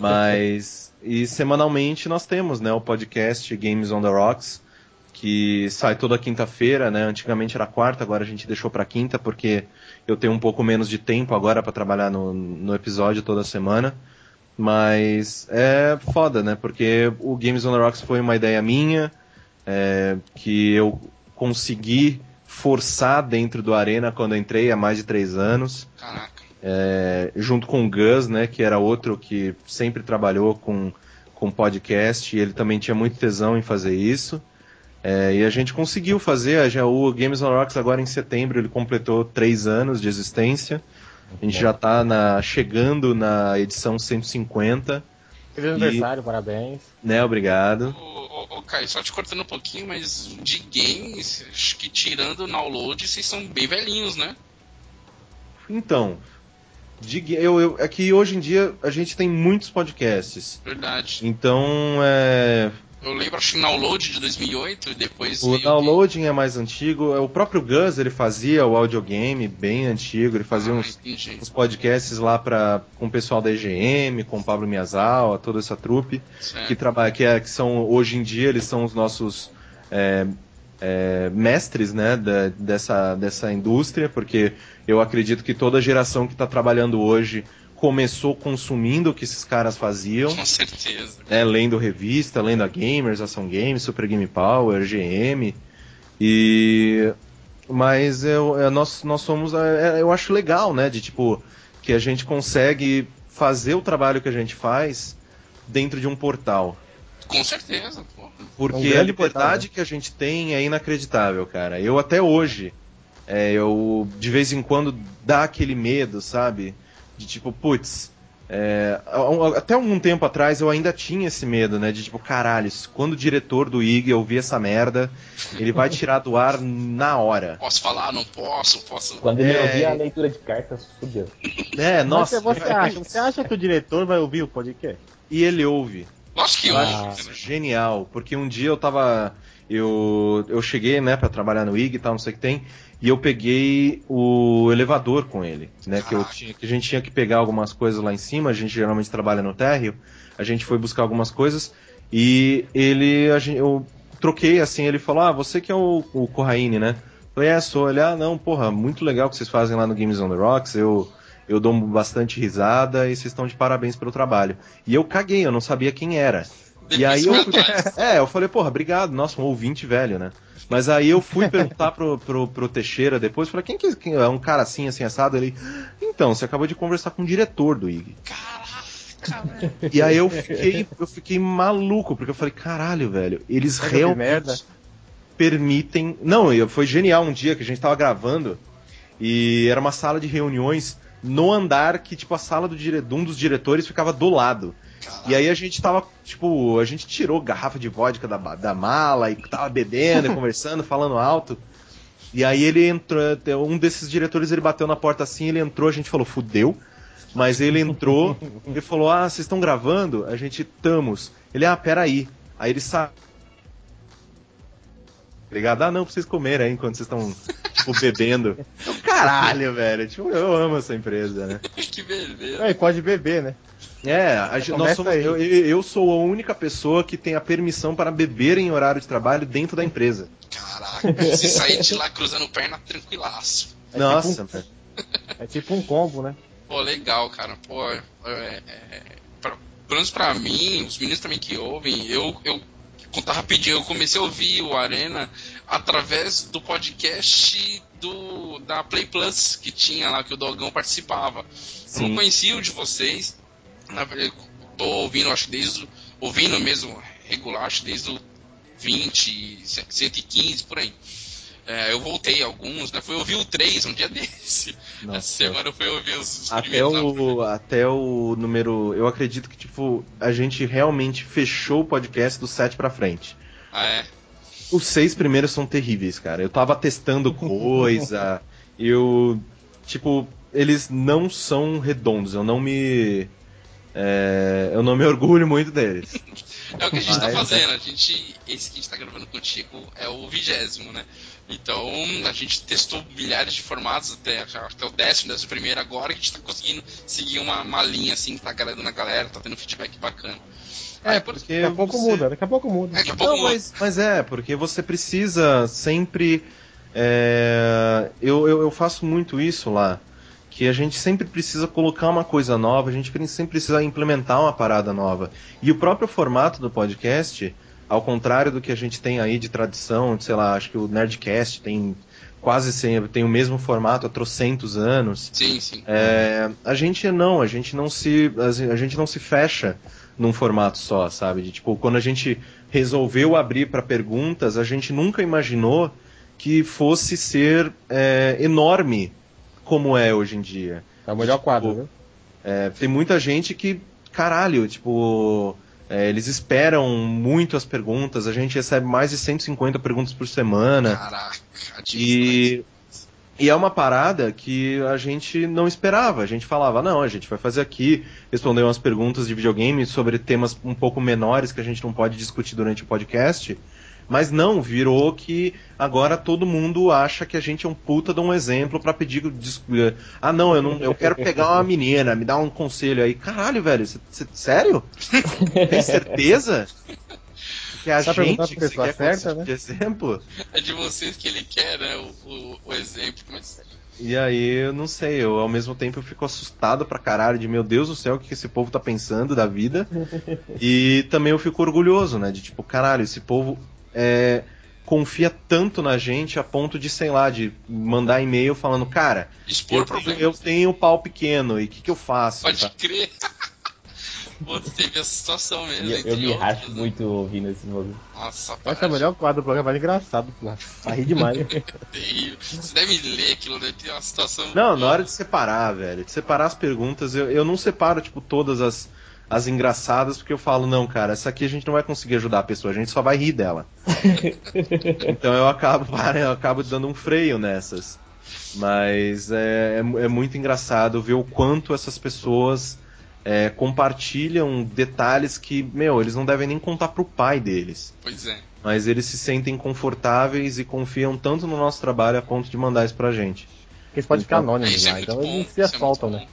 Mas. E semanalmente nós temos, né, o podcast Games on the Rocks, que sai toda quinta-feira, né? Antigamente era quarta, agora a gente deixou pra quinta porque eu tenho um pouco menos de tempo agora pra trabalhar no, no episódio toda semana. Mas é foda, né? Porque o Games on the Rocks foi uma ideia minha, é, que eu consegui forçar dentro do Arena quando eu entrei há mais de três anos. Caraca. É, junto com o Gus, né, que era outro que sempre trabalhou com, com podcast, e ele também tinha muito tesão em fazer isso. É, e a gente conseguiu fazer, a- já, o Games on Rocks agora em setembro ele completou três anos de existência. A gente já está chegando na edição 150, Feliz aniversário, parabéns. né? Obrigado. Ô, Caio, só te cortando um pouquinho, mas de games, acho que tirando o download, vocês são bem velhinhos, né? Então, de eu, eu, é que hoje em dia a gente tem muitos podcasts. Verdade. Então, é, Eu lembro, acho que download de 2008 e depois. O downloading é mais antigo. é O próprio Gus ele fazia o audiogame bem antigo. Ele fazia Ah, uns, uns podcasts lá pra, com o pessoal da EGM, com o Pablo Miyazawa, toda essa trupe Certo. que trabalha, que, é, que são hoje em dia eles são os nossos é, é, mestres, né, da- dessa, dessa indústria, porque eu acredito que toda geração que está trabalhando hoje começou consumindo o que esses caras faziam Com certeza. é, lendo revista, lendo a Gamers, Ação Games, Super Game Power, GM. E. Mas eu, é, nós, nós somos. é, é, eu acho legal, né? De tipo, que a gente consegue fazer o trabalho que a gente faz dentro de um portal. Com certeza, pô. Um Porque grande a liberdade portal, né? que a gente tem é inacreditável, cara. Eu até hoje, é, eu de vez em quando dá aquele medo, sabe? De tipo, putz, é, até um tempo atrás eu ainda tinha esse medo, né? De tipo, caralho, quando o diretor do IG ouvir essa merda, ele vai tirar do ar na hora. Posso falar, não posso, posso. Quando ele É. ouvir a leitura de cartas, fudeu. É, Mas nossa. você acha, você acha que o diretor vai ouvir o podcast? E ele ouve. Lógico que Eu eu. acho genial, porque um dia eu tava. Eu, eu cheguei, né, pra trabalhar no IG e tal, não sei o que tem, e eu peguei o elevador com ele, né, que, eu tinha, que a gente tinha que pegar algumas coisas lá em cima, a gente geralmente trabalha no térreo, a gente foi buscar algumas coisas, e ele, a gente, eu troquei assim, ele falou, ah, você que é o, o Corraine, né? Eu falei, é, sou, ele, ah, não, porra, muito legal o que vocês fazem lá no Games on the Rocks, eu, eu dou bastante risada e vocês estão de parabéns pelo trabalho. E eu caguei, eu não sabia quem era. E aí eu fui, é, eu falei, porra, obrigado, nossa, um ouvinte velho, né? Mas aí eu fui perguntar pro, pro, pro Teixeira depois, falei, quem que quem é um cara assim, assim, assado? Ele, então, você acabou de conversar com o diretor do IG. Caraca, velho. E aí eu fiquei, eu fiquei maluco, porque eu falei, caralho, velho, eles de realmente merda. permitem. Não, eu- foi genial um dia que a gente tava gravando e era uma sala de reuniões no andar que, tipo, a sala do dire... de um dos diretores ficava do lado. E aí a gente tava, tipo, a gente tirou garrafa de vodka da, da mala e tava bebendo, e conversando, falando alto. E aí ele entrou, um desses diretores ele bateu na porta assim, ele entrou, a gente falou, fudeu. Mas ele entrou e falou: Ah, vocês estão gravando? A gente estamos. Ele, ah, peraí. Aí ele saiu. Ligado? Ah, não, pra vocês comerem aí enquanto vocês estão, tipo, bebendo. Eu, caralho, velho. Tipo, eu amo essa empresa, né? que beleza. É, e pode beber, né? É, a nós somos, aí. eu, eu sou a única pessoa que tem a permissão para beber em horário de trabalho dentro da empresa. Caraca, você sair de lá cruzando perna tranquilaço. É Nossa, tipo velho. É tipo um combo, né? Pô, legal, cara. Pô, é, é, pra, pelo menos pra mim, os meninos também que ouvem, eu, eu contar rapidinho, eu comecei a ouvir o Arena através do podcast do da Play Plus que tinha lá, que o Dogão participava. Eu Sim. não conhecia o de vocês. Na verdade, eu tô ouvindo, acho que desde o. ouvindo mesmo regular, acho que desde o 20, 115, por aí. É, eu voltei alguns, né? Fui ouvir o 3 um dia desse. Nossa. Essa semana eu fui ouvir os, Até primeiros. o, até o número. Eu acredito que, tipo, a gente realmente fechou o podcast do 7 pra frente. Ah, é? Os seis primeiros são terríveis, cara. Eu tava testando coisa. eu. Tipo, eles não são redondos. Eu não me. é, eu não me orgulho muito deles. É o que a gente tá Mas, fazendo. A gente. Esse que a gente tá gravando contigo é o vigésimo, né? Então a gente testou milhares de formatos até, até o décimo, décimo primeiro agora que a gente tá conseguindo seguir uma, uma linha assim que tá agradando a galera, tá tendo feedback bacana. Por- porque Daqui a pouco você- muda, daqui a pouco muda. Daqui a pouco Não, mas, mas é, porque você precisa sempre. é, eu, eu, eu faço muito isso lá. Que a gente sempre precisa colocar uma coisa nova, a gente pre- sempre precisa implementar uma parada nova. E o próprio formato do podcast, ao contrário do que a gente tem aí de tradição, sei lá, acho que o Nerdcast tem quase sempre, tem o mesmo formato há trocentos anos. Sim, sim. É, a gente não, a gente não se a gente não se fecha num formato só, sabe? De, tipo, quando a gente resolveu abrir para perguntas, a gente nunca imaginou que fosse ser é, enorme como é hoje em dia. É o melhor quadro, Tipo, viu? É, tem muita gente que, caralho, tipo, é, eles esperam muito as perguntas, a gente recebe mais de 150 perguntas por semana. Caraca, E, e é uma parada que a gente não esperava. A gente falava, não, a gente vai fazer aqui, responder umas perguntas de videogame sobre temas um pouco menores que a gente não pode discutir durante o podcast. Mas não, virou que agora todo mundo acha que a gente é um puta de um exemplo pra pedir. Ah, não, eu não, eu quero pegar uma menina, me dá um conselho aí. Caralho, velho, cê- cê- sério? Tem certeza? Que é a Tá perguntando gente que você certa, né? de exemplo? É de vocês que ele quer, né? O, o, o exemplo. Mas E aí, eu não sei, eu ao mesmo tempo eu fico assustado pra caralho de meu Deus do céu, o que que esse povo tá pensando da vida. e também eu fico orgulhoso, né? De tipo, caralho, esse povo é, confia tanto na gente a ponto de, sei lá, de mandar e-mail falando, cara, expor eu, problema. eu tenho pau pequeno, e o que, que eu faço? Pode sabe? crer. Pô, teve essa situação mesmo. E eu, eu me outros, racho né? muito ouvindo esse movimento. Nossa, Esse é o melhor quadro do programa, é engraçado, pô. Tá ri demais. Você deve ler aquilo, deve ter uma situação. Não, na hora de separar, velho, de separar as perguntas, eu, eu não separo, tipo, todas as, as engraçadas, porque eu falo, não, cara, essa aqui a gente não vai conseguir ajudar a pessoa, a gente só vai rir dela. então eu acabo, eu acabo dando um freio nessas. Mas é, é, é muito engraçado ver o quanto essas pessoas é, compartilham detalhes que, meu, eles não devem nem contar pro pai deles. Pois é. Mas eles se sentem confortáveis e confiam tanto no nosso trabalho a ponto de mandar isso pra gente. Porque eles podem ficar Então, anônimos Isso é lá, muito então bom. eles se é assaltam, né?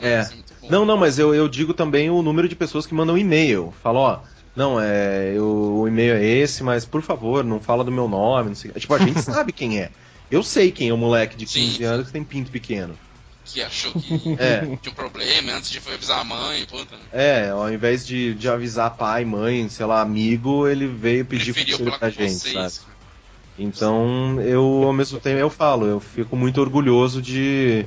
É. bom. Não, não, mas eu, eu digo também o número de pessoas que mandam e-mail. Falo, ó, não, é, eu- o e-mail é esse, mas por favor, não fala do meu nome, não sei. Tipo, a gente sabe quem é. Eu sei quem é o moleque de 15 Sim. anos que tem pinto pequeno. Que achou que É. tinha um problema antes de avisar a mãe, puta. É, ao invés de, de avisar pai, mãe, sei lá, amigo, ele veio pedir conselho pra gente, vocês. sabe? Então, eu, ao mesmo tempo, eu falo, eu fico muito orgulhoso de,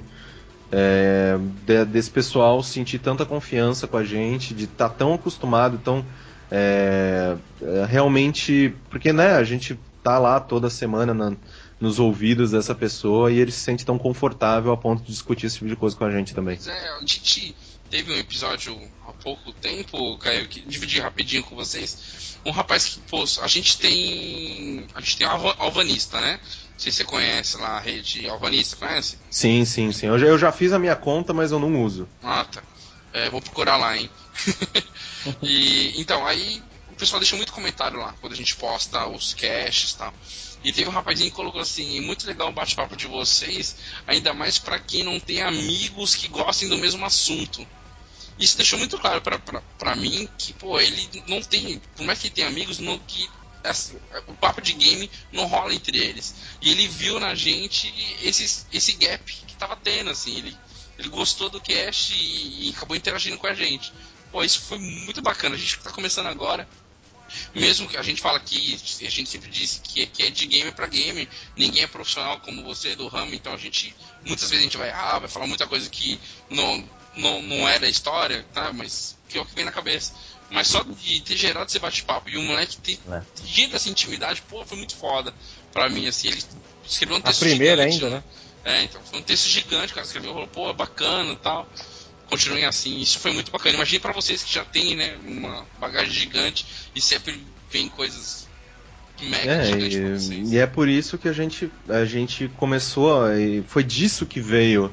é, de- desse pessoal sentir tanta confiança com a gente, de estar tão acostumado, tão é, é, realmente, porque né, a gente tá lá toda semana na- nos ouvidos dessa pessoa e ele se sente tão confortável a ponto de discutir esse tipo de coisa com a gente também. É, a gente teve um episódio há pouco tempo, Caio, que dividi rapidinho com vocês. Um rapaz que, pô, a gente tem. A gente tem Alva- Alvanista, né? Não sei se você conhece lá a rede Alvanista, conhece? Sim, sim, sim. Eu já, eu já fiz a minha conta, mas eu não uso. Ah, tá. É, vou procurar lá, hein? e então, aí o pessoal deixa muito comentário lá quando a gente posta os caches e tal. E teve um rapazinho que colocou assim: muito legal o bate-papo de vocês, ainda mais pra quem não tem amigos que gostem do mesmo assunto. Isso deixou muito claro pra mim que, pô, ele não tem. Por mais que tenha amigos, não, que assim, o papo de game não rola entre eles. E ele viu na gente esse, esse gap que tava tendo, assim. Ele, ele gostou do cast e, e acabou interagindo com a gente. Pô, isso foi muito bacana. A gente tá começando agora. Mesmo que a gente fala que a gente sempre disse que, que é de game para game, ninguém é profissional como você do ramo, então a gente muitas vezes a gente vai ah, vai falar muita coisa que não, não, não é da história, tá? Mas que é o que vem na cabeça. Mas só de ter gerado esse bate-papo e o moleque ter É. tido essa intimidade, pô, foi muito foda pra mim, assim, ele escreveu um A texto primeira gigante, ainda, né? É, então, foi um texto gigante, o cara escreveu, falou, pô, bacana e tal. Continuem assim, isso foi muito bacana. Imagine pra vocês que já tem, né, uma bagagem gigante e sempre vem coisas mega É, gigantes pra vocês. e, e é por isso que a gente, a gente começou, e foi disso que veio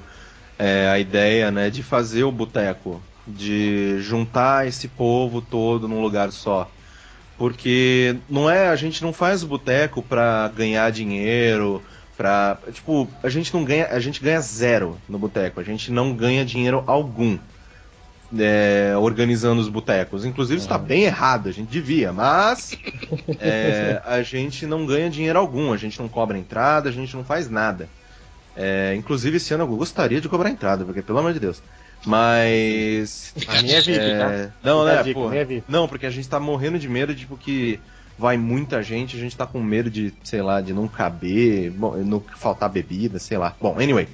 é, a ideia né, de fazer o boteco, de juntar esse povo todo num lugar só. Porque não é, a gente não faz o boteco pra ganhar dinheiro, pra. Tipo, a gente não ganha. A gente ganha zero no boteco, a gente não ganha dinheiro algum. é, organizando os botecos. Inclusive está bem errado, a gente devia, mas é, a gente não ganha dinheiro algum, a gente não cobra entrada, a gente não faz nada. É, inclusive esse ano eu gostaria de cobrar entrada, porque pelo amor de Deus. Mas. A minha é VIP, É, tá? não, né, dica, pô, é não, porque a gente tá morrendo de medo de tipo, que vai muita gente, a gente tá com medo de, sei lá, de não caber, bom, não faltar bebida, sei lá. Bom, anyway.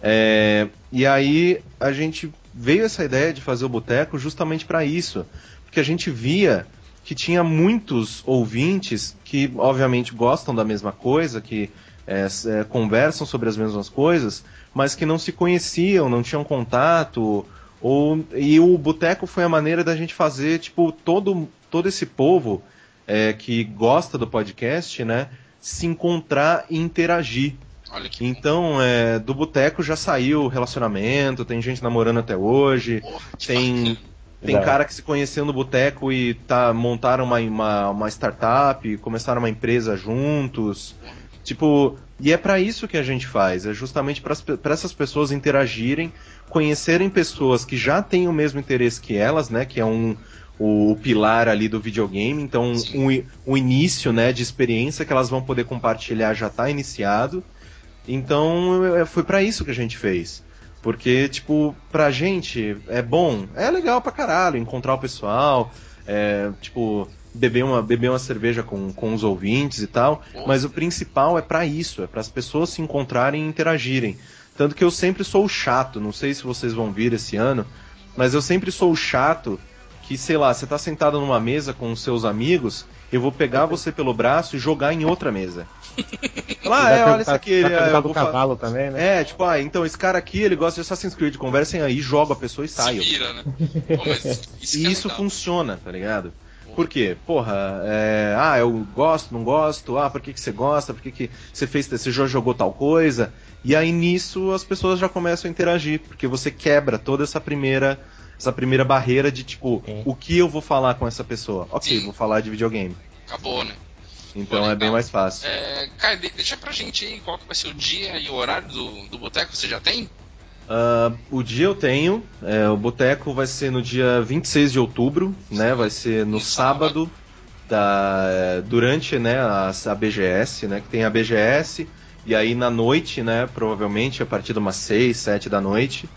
É, e aí a gente veio essa ideia de fazer o boteco justamente para isso, porque a gente via que tinha muitos ouvintes que obviamente gostam da mesma coisa, que é, é, conversam sobre as mesmas coisas, mas que não se conheciam, não tinham contato, ou e o boteco foi a maneira da gente fazer tipo todo todo esse povo é, que gosta do podcast, né, se encontrar e interagir. Olha que Então, é, do boteco já saiu relacionamento, tem gente namorando até hoje, porra, tem, tem cara que se conheceu no boteco e tá, montaram uma, uma, uma startup, começaram uma empresa juntos. Tipo, e é pra isso que a gente faz, é justamente para essas pessoas interagirem, conhecerem pessoas que já têm o mesmo interesse que elas, né? Que é um o, pilar ali do videogame, então um início né, de experiência que elas vão poder compartilhar já está iniciado. Então foi pra isso que a gente fez. Porque, tipo, pra gente é bom, é legal pra caralho encontrar o pessoal, é, tipo, beber uma, beber uma cerveja com, com os ouvintes e tal, mas o principal é pra isso, é para as pessoas se encontrarem e interagirem. Tanto que eu sempre sou o chato, não sei se vocês vão vir esse ano, mas eu sempre sou o chato que, sei lá, você tá sentado numa mesa com os seus amigos, eu vou pegar você pelo braço e jogar em outra mesa. Falar, ah, é, olha isso aqui, ele, é, do cavalo também, né? é, tipo, ah, então esse cara aqui, ele gosta de Assassin's Creed, conversem aí, joga a pessoa e sai. vira, né? Isso que E é isso funciona, tá ligado? Por quê? Porra, é, ah, eu gosto, não gosto, ah, por que, que você gosta, por que, que você fez, você já jogou tal coisa? E aí nisso as pessoas já começam a interagir, porque você quebra toda essa primeira, essa primeira barreira de tipo, Sim. o que eu vou falar com essa pessoa? Ok, Sim. vou falar de videogame. Acabou, né? Então Pô, é bem mais fácil. É, Caio, de- deixa pra gente aí qual que vai ser o dia e o horário do, do boteco, você já tem? Ah, o dia eu tenho, é, o boteco vai ser no dia 26 de outubro, né? Vai ser no No sábado, da, é, durante né, a, a BGS, né? Que tem a BGS, e aí na noite, né? Provavelmente a partir de umas 6, 7 da noite,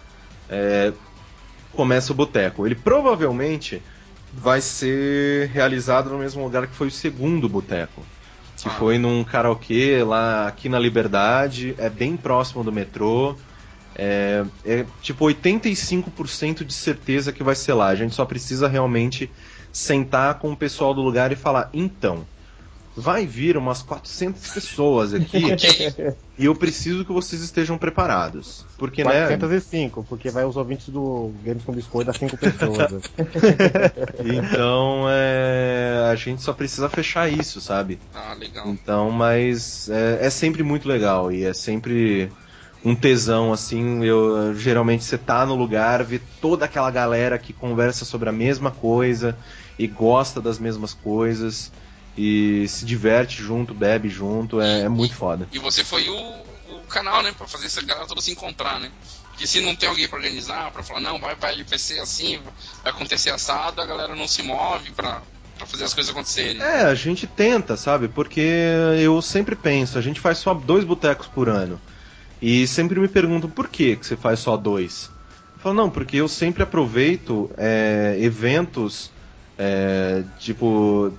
é, começa o boteco. Ele provavelmente vai ser realizado no mesmo lugar que foi o segundo boteco. Que Ah. foi num karaokê lá aqui na Liberdade, é bem próximo do metrô. É, é tipo 85% de certeza que vai ser lá. A gente só precisa realmente sentar com o pessoal do lugar e falar: então, vai vir umas 400 pessoas aqui e eu preciso que vocês estejam preparados. Porque, né? 405, porque vai os ouvintes do Games com Biscoito das 5 pessoas. Então, é, a gente só precisa fechar isso, sabe? Ah, legal. Então, mas é, é sempre muito legal e é sempre um tesão, assim. Eu, geralmente você tá no lugar, vê toda aquela galera que conversa sobre a mesma coisa e gosta das mesmas coisas e se diverte junto, bebe junto, é, é muito foda. E você foi o, o canal, né, pra fazer essa galera toda se encontrar, né? Porque se não tem alguém pra organizar, pra falar, não, vai pra LPC assim, vai acontecer assado, a galera não se move pra, pra fazer as coisas acontecerem. É, a gente tenta, sabe? Porque eu sempre penso, a gente faz só dois botecos por ano. E sempre me perguntam por que, que você faz só dois. Eu falo, não, porque eu sempre aproveito é, eventos, é, tipo.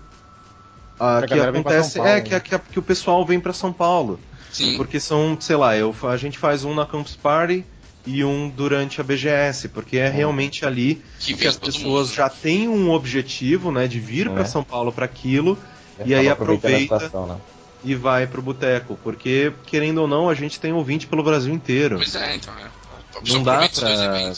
A- Que acontece. São Paulo, é, que, né? que, que o pessoal vem pra São Paulo. Sim. Porque são, sei lá, eu, a gente faz um na Campus Party e um durante a BGS, porque é realmente ali Que que as pessoas mundo. já têm um objetivo, né, de vir É. pra São Paulo para aquilo Eu E aí aproveita- situação, né? e vai pro boteco, porque querendo ou não, a gente tem ouvinte pelo Brasil inteiro. Pois é, então. É. Não dá pra- eventos, né?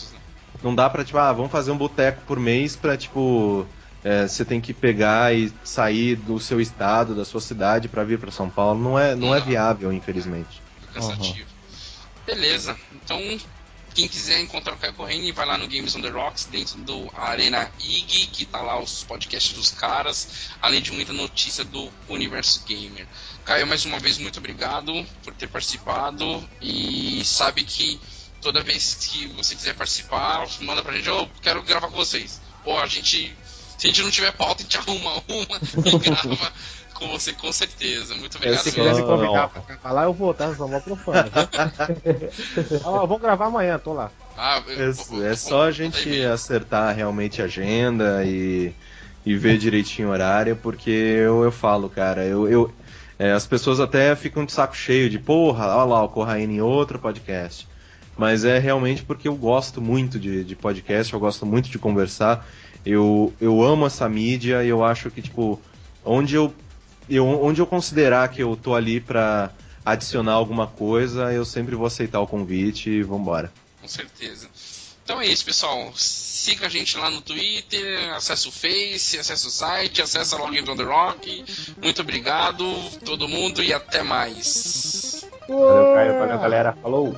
Não dá pra, tipo, ah, vamos fazer um boteco por mês pra, tipo, é, você tem que pegar e sair do seu estado, da sua cidade pra vir pra São Paulo. Não é, não é Não. viável, infelizmente. cansativo. Beleza, então quem quiser encontrar o Caio Corrêa, vai lá no Games on the Rocks, dentro do Arena IG, que tá lá os podcasts dos caras, além de muita notícia do universo gamer. Caio, mais uma vez, muito obrigado por ter participado e sabe que toda vez que você quiser participar, manda pra gente, eu quero gravar com vocês. Ou a gente, se a gente não tiver pauta, a gente arruma uma e grava com você com certeza. Muito obrigado. Se quiser me convidar pra gravar lá, eu vou, tá? Só vou pro fã. viu? Ó, vamos gravar amanhã, tô lá. Ah, eu- É, é só a gente acertar realmente a agenda e, e ver direitinho o horário, porque eu, eu falo, cara, eu, eu- é, as pessoas até ficam de saco cheio de, porra, olha lá, o Corraine em outro podcast. Mas é realmente porque eu gosto muito de, de podcast, eu gosto muito de conversar, eu, eu amo essa mídia e eu acho que, tipo, onde eu, eu, onde eu considerar que eu tô ali pra adicionar alguma coisa, eu sempre vou aceitar o convite e vambora. Com certeza. Então é isso, pessoal. Siga a gente lá no Twitter, acesse o Face, acesse o site, acesse a Login on the Rock. Muito obrigado, todo mundo, e até mais. Valeu, Caio. Valeu, galera. Falou!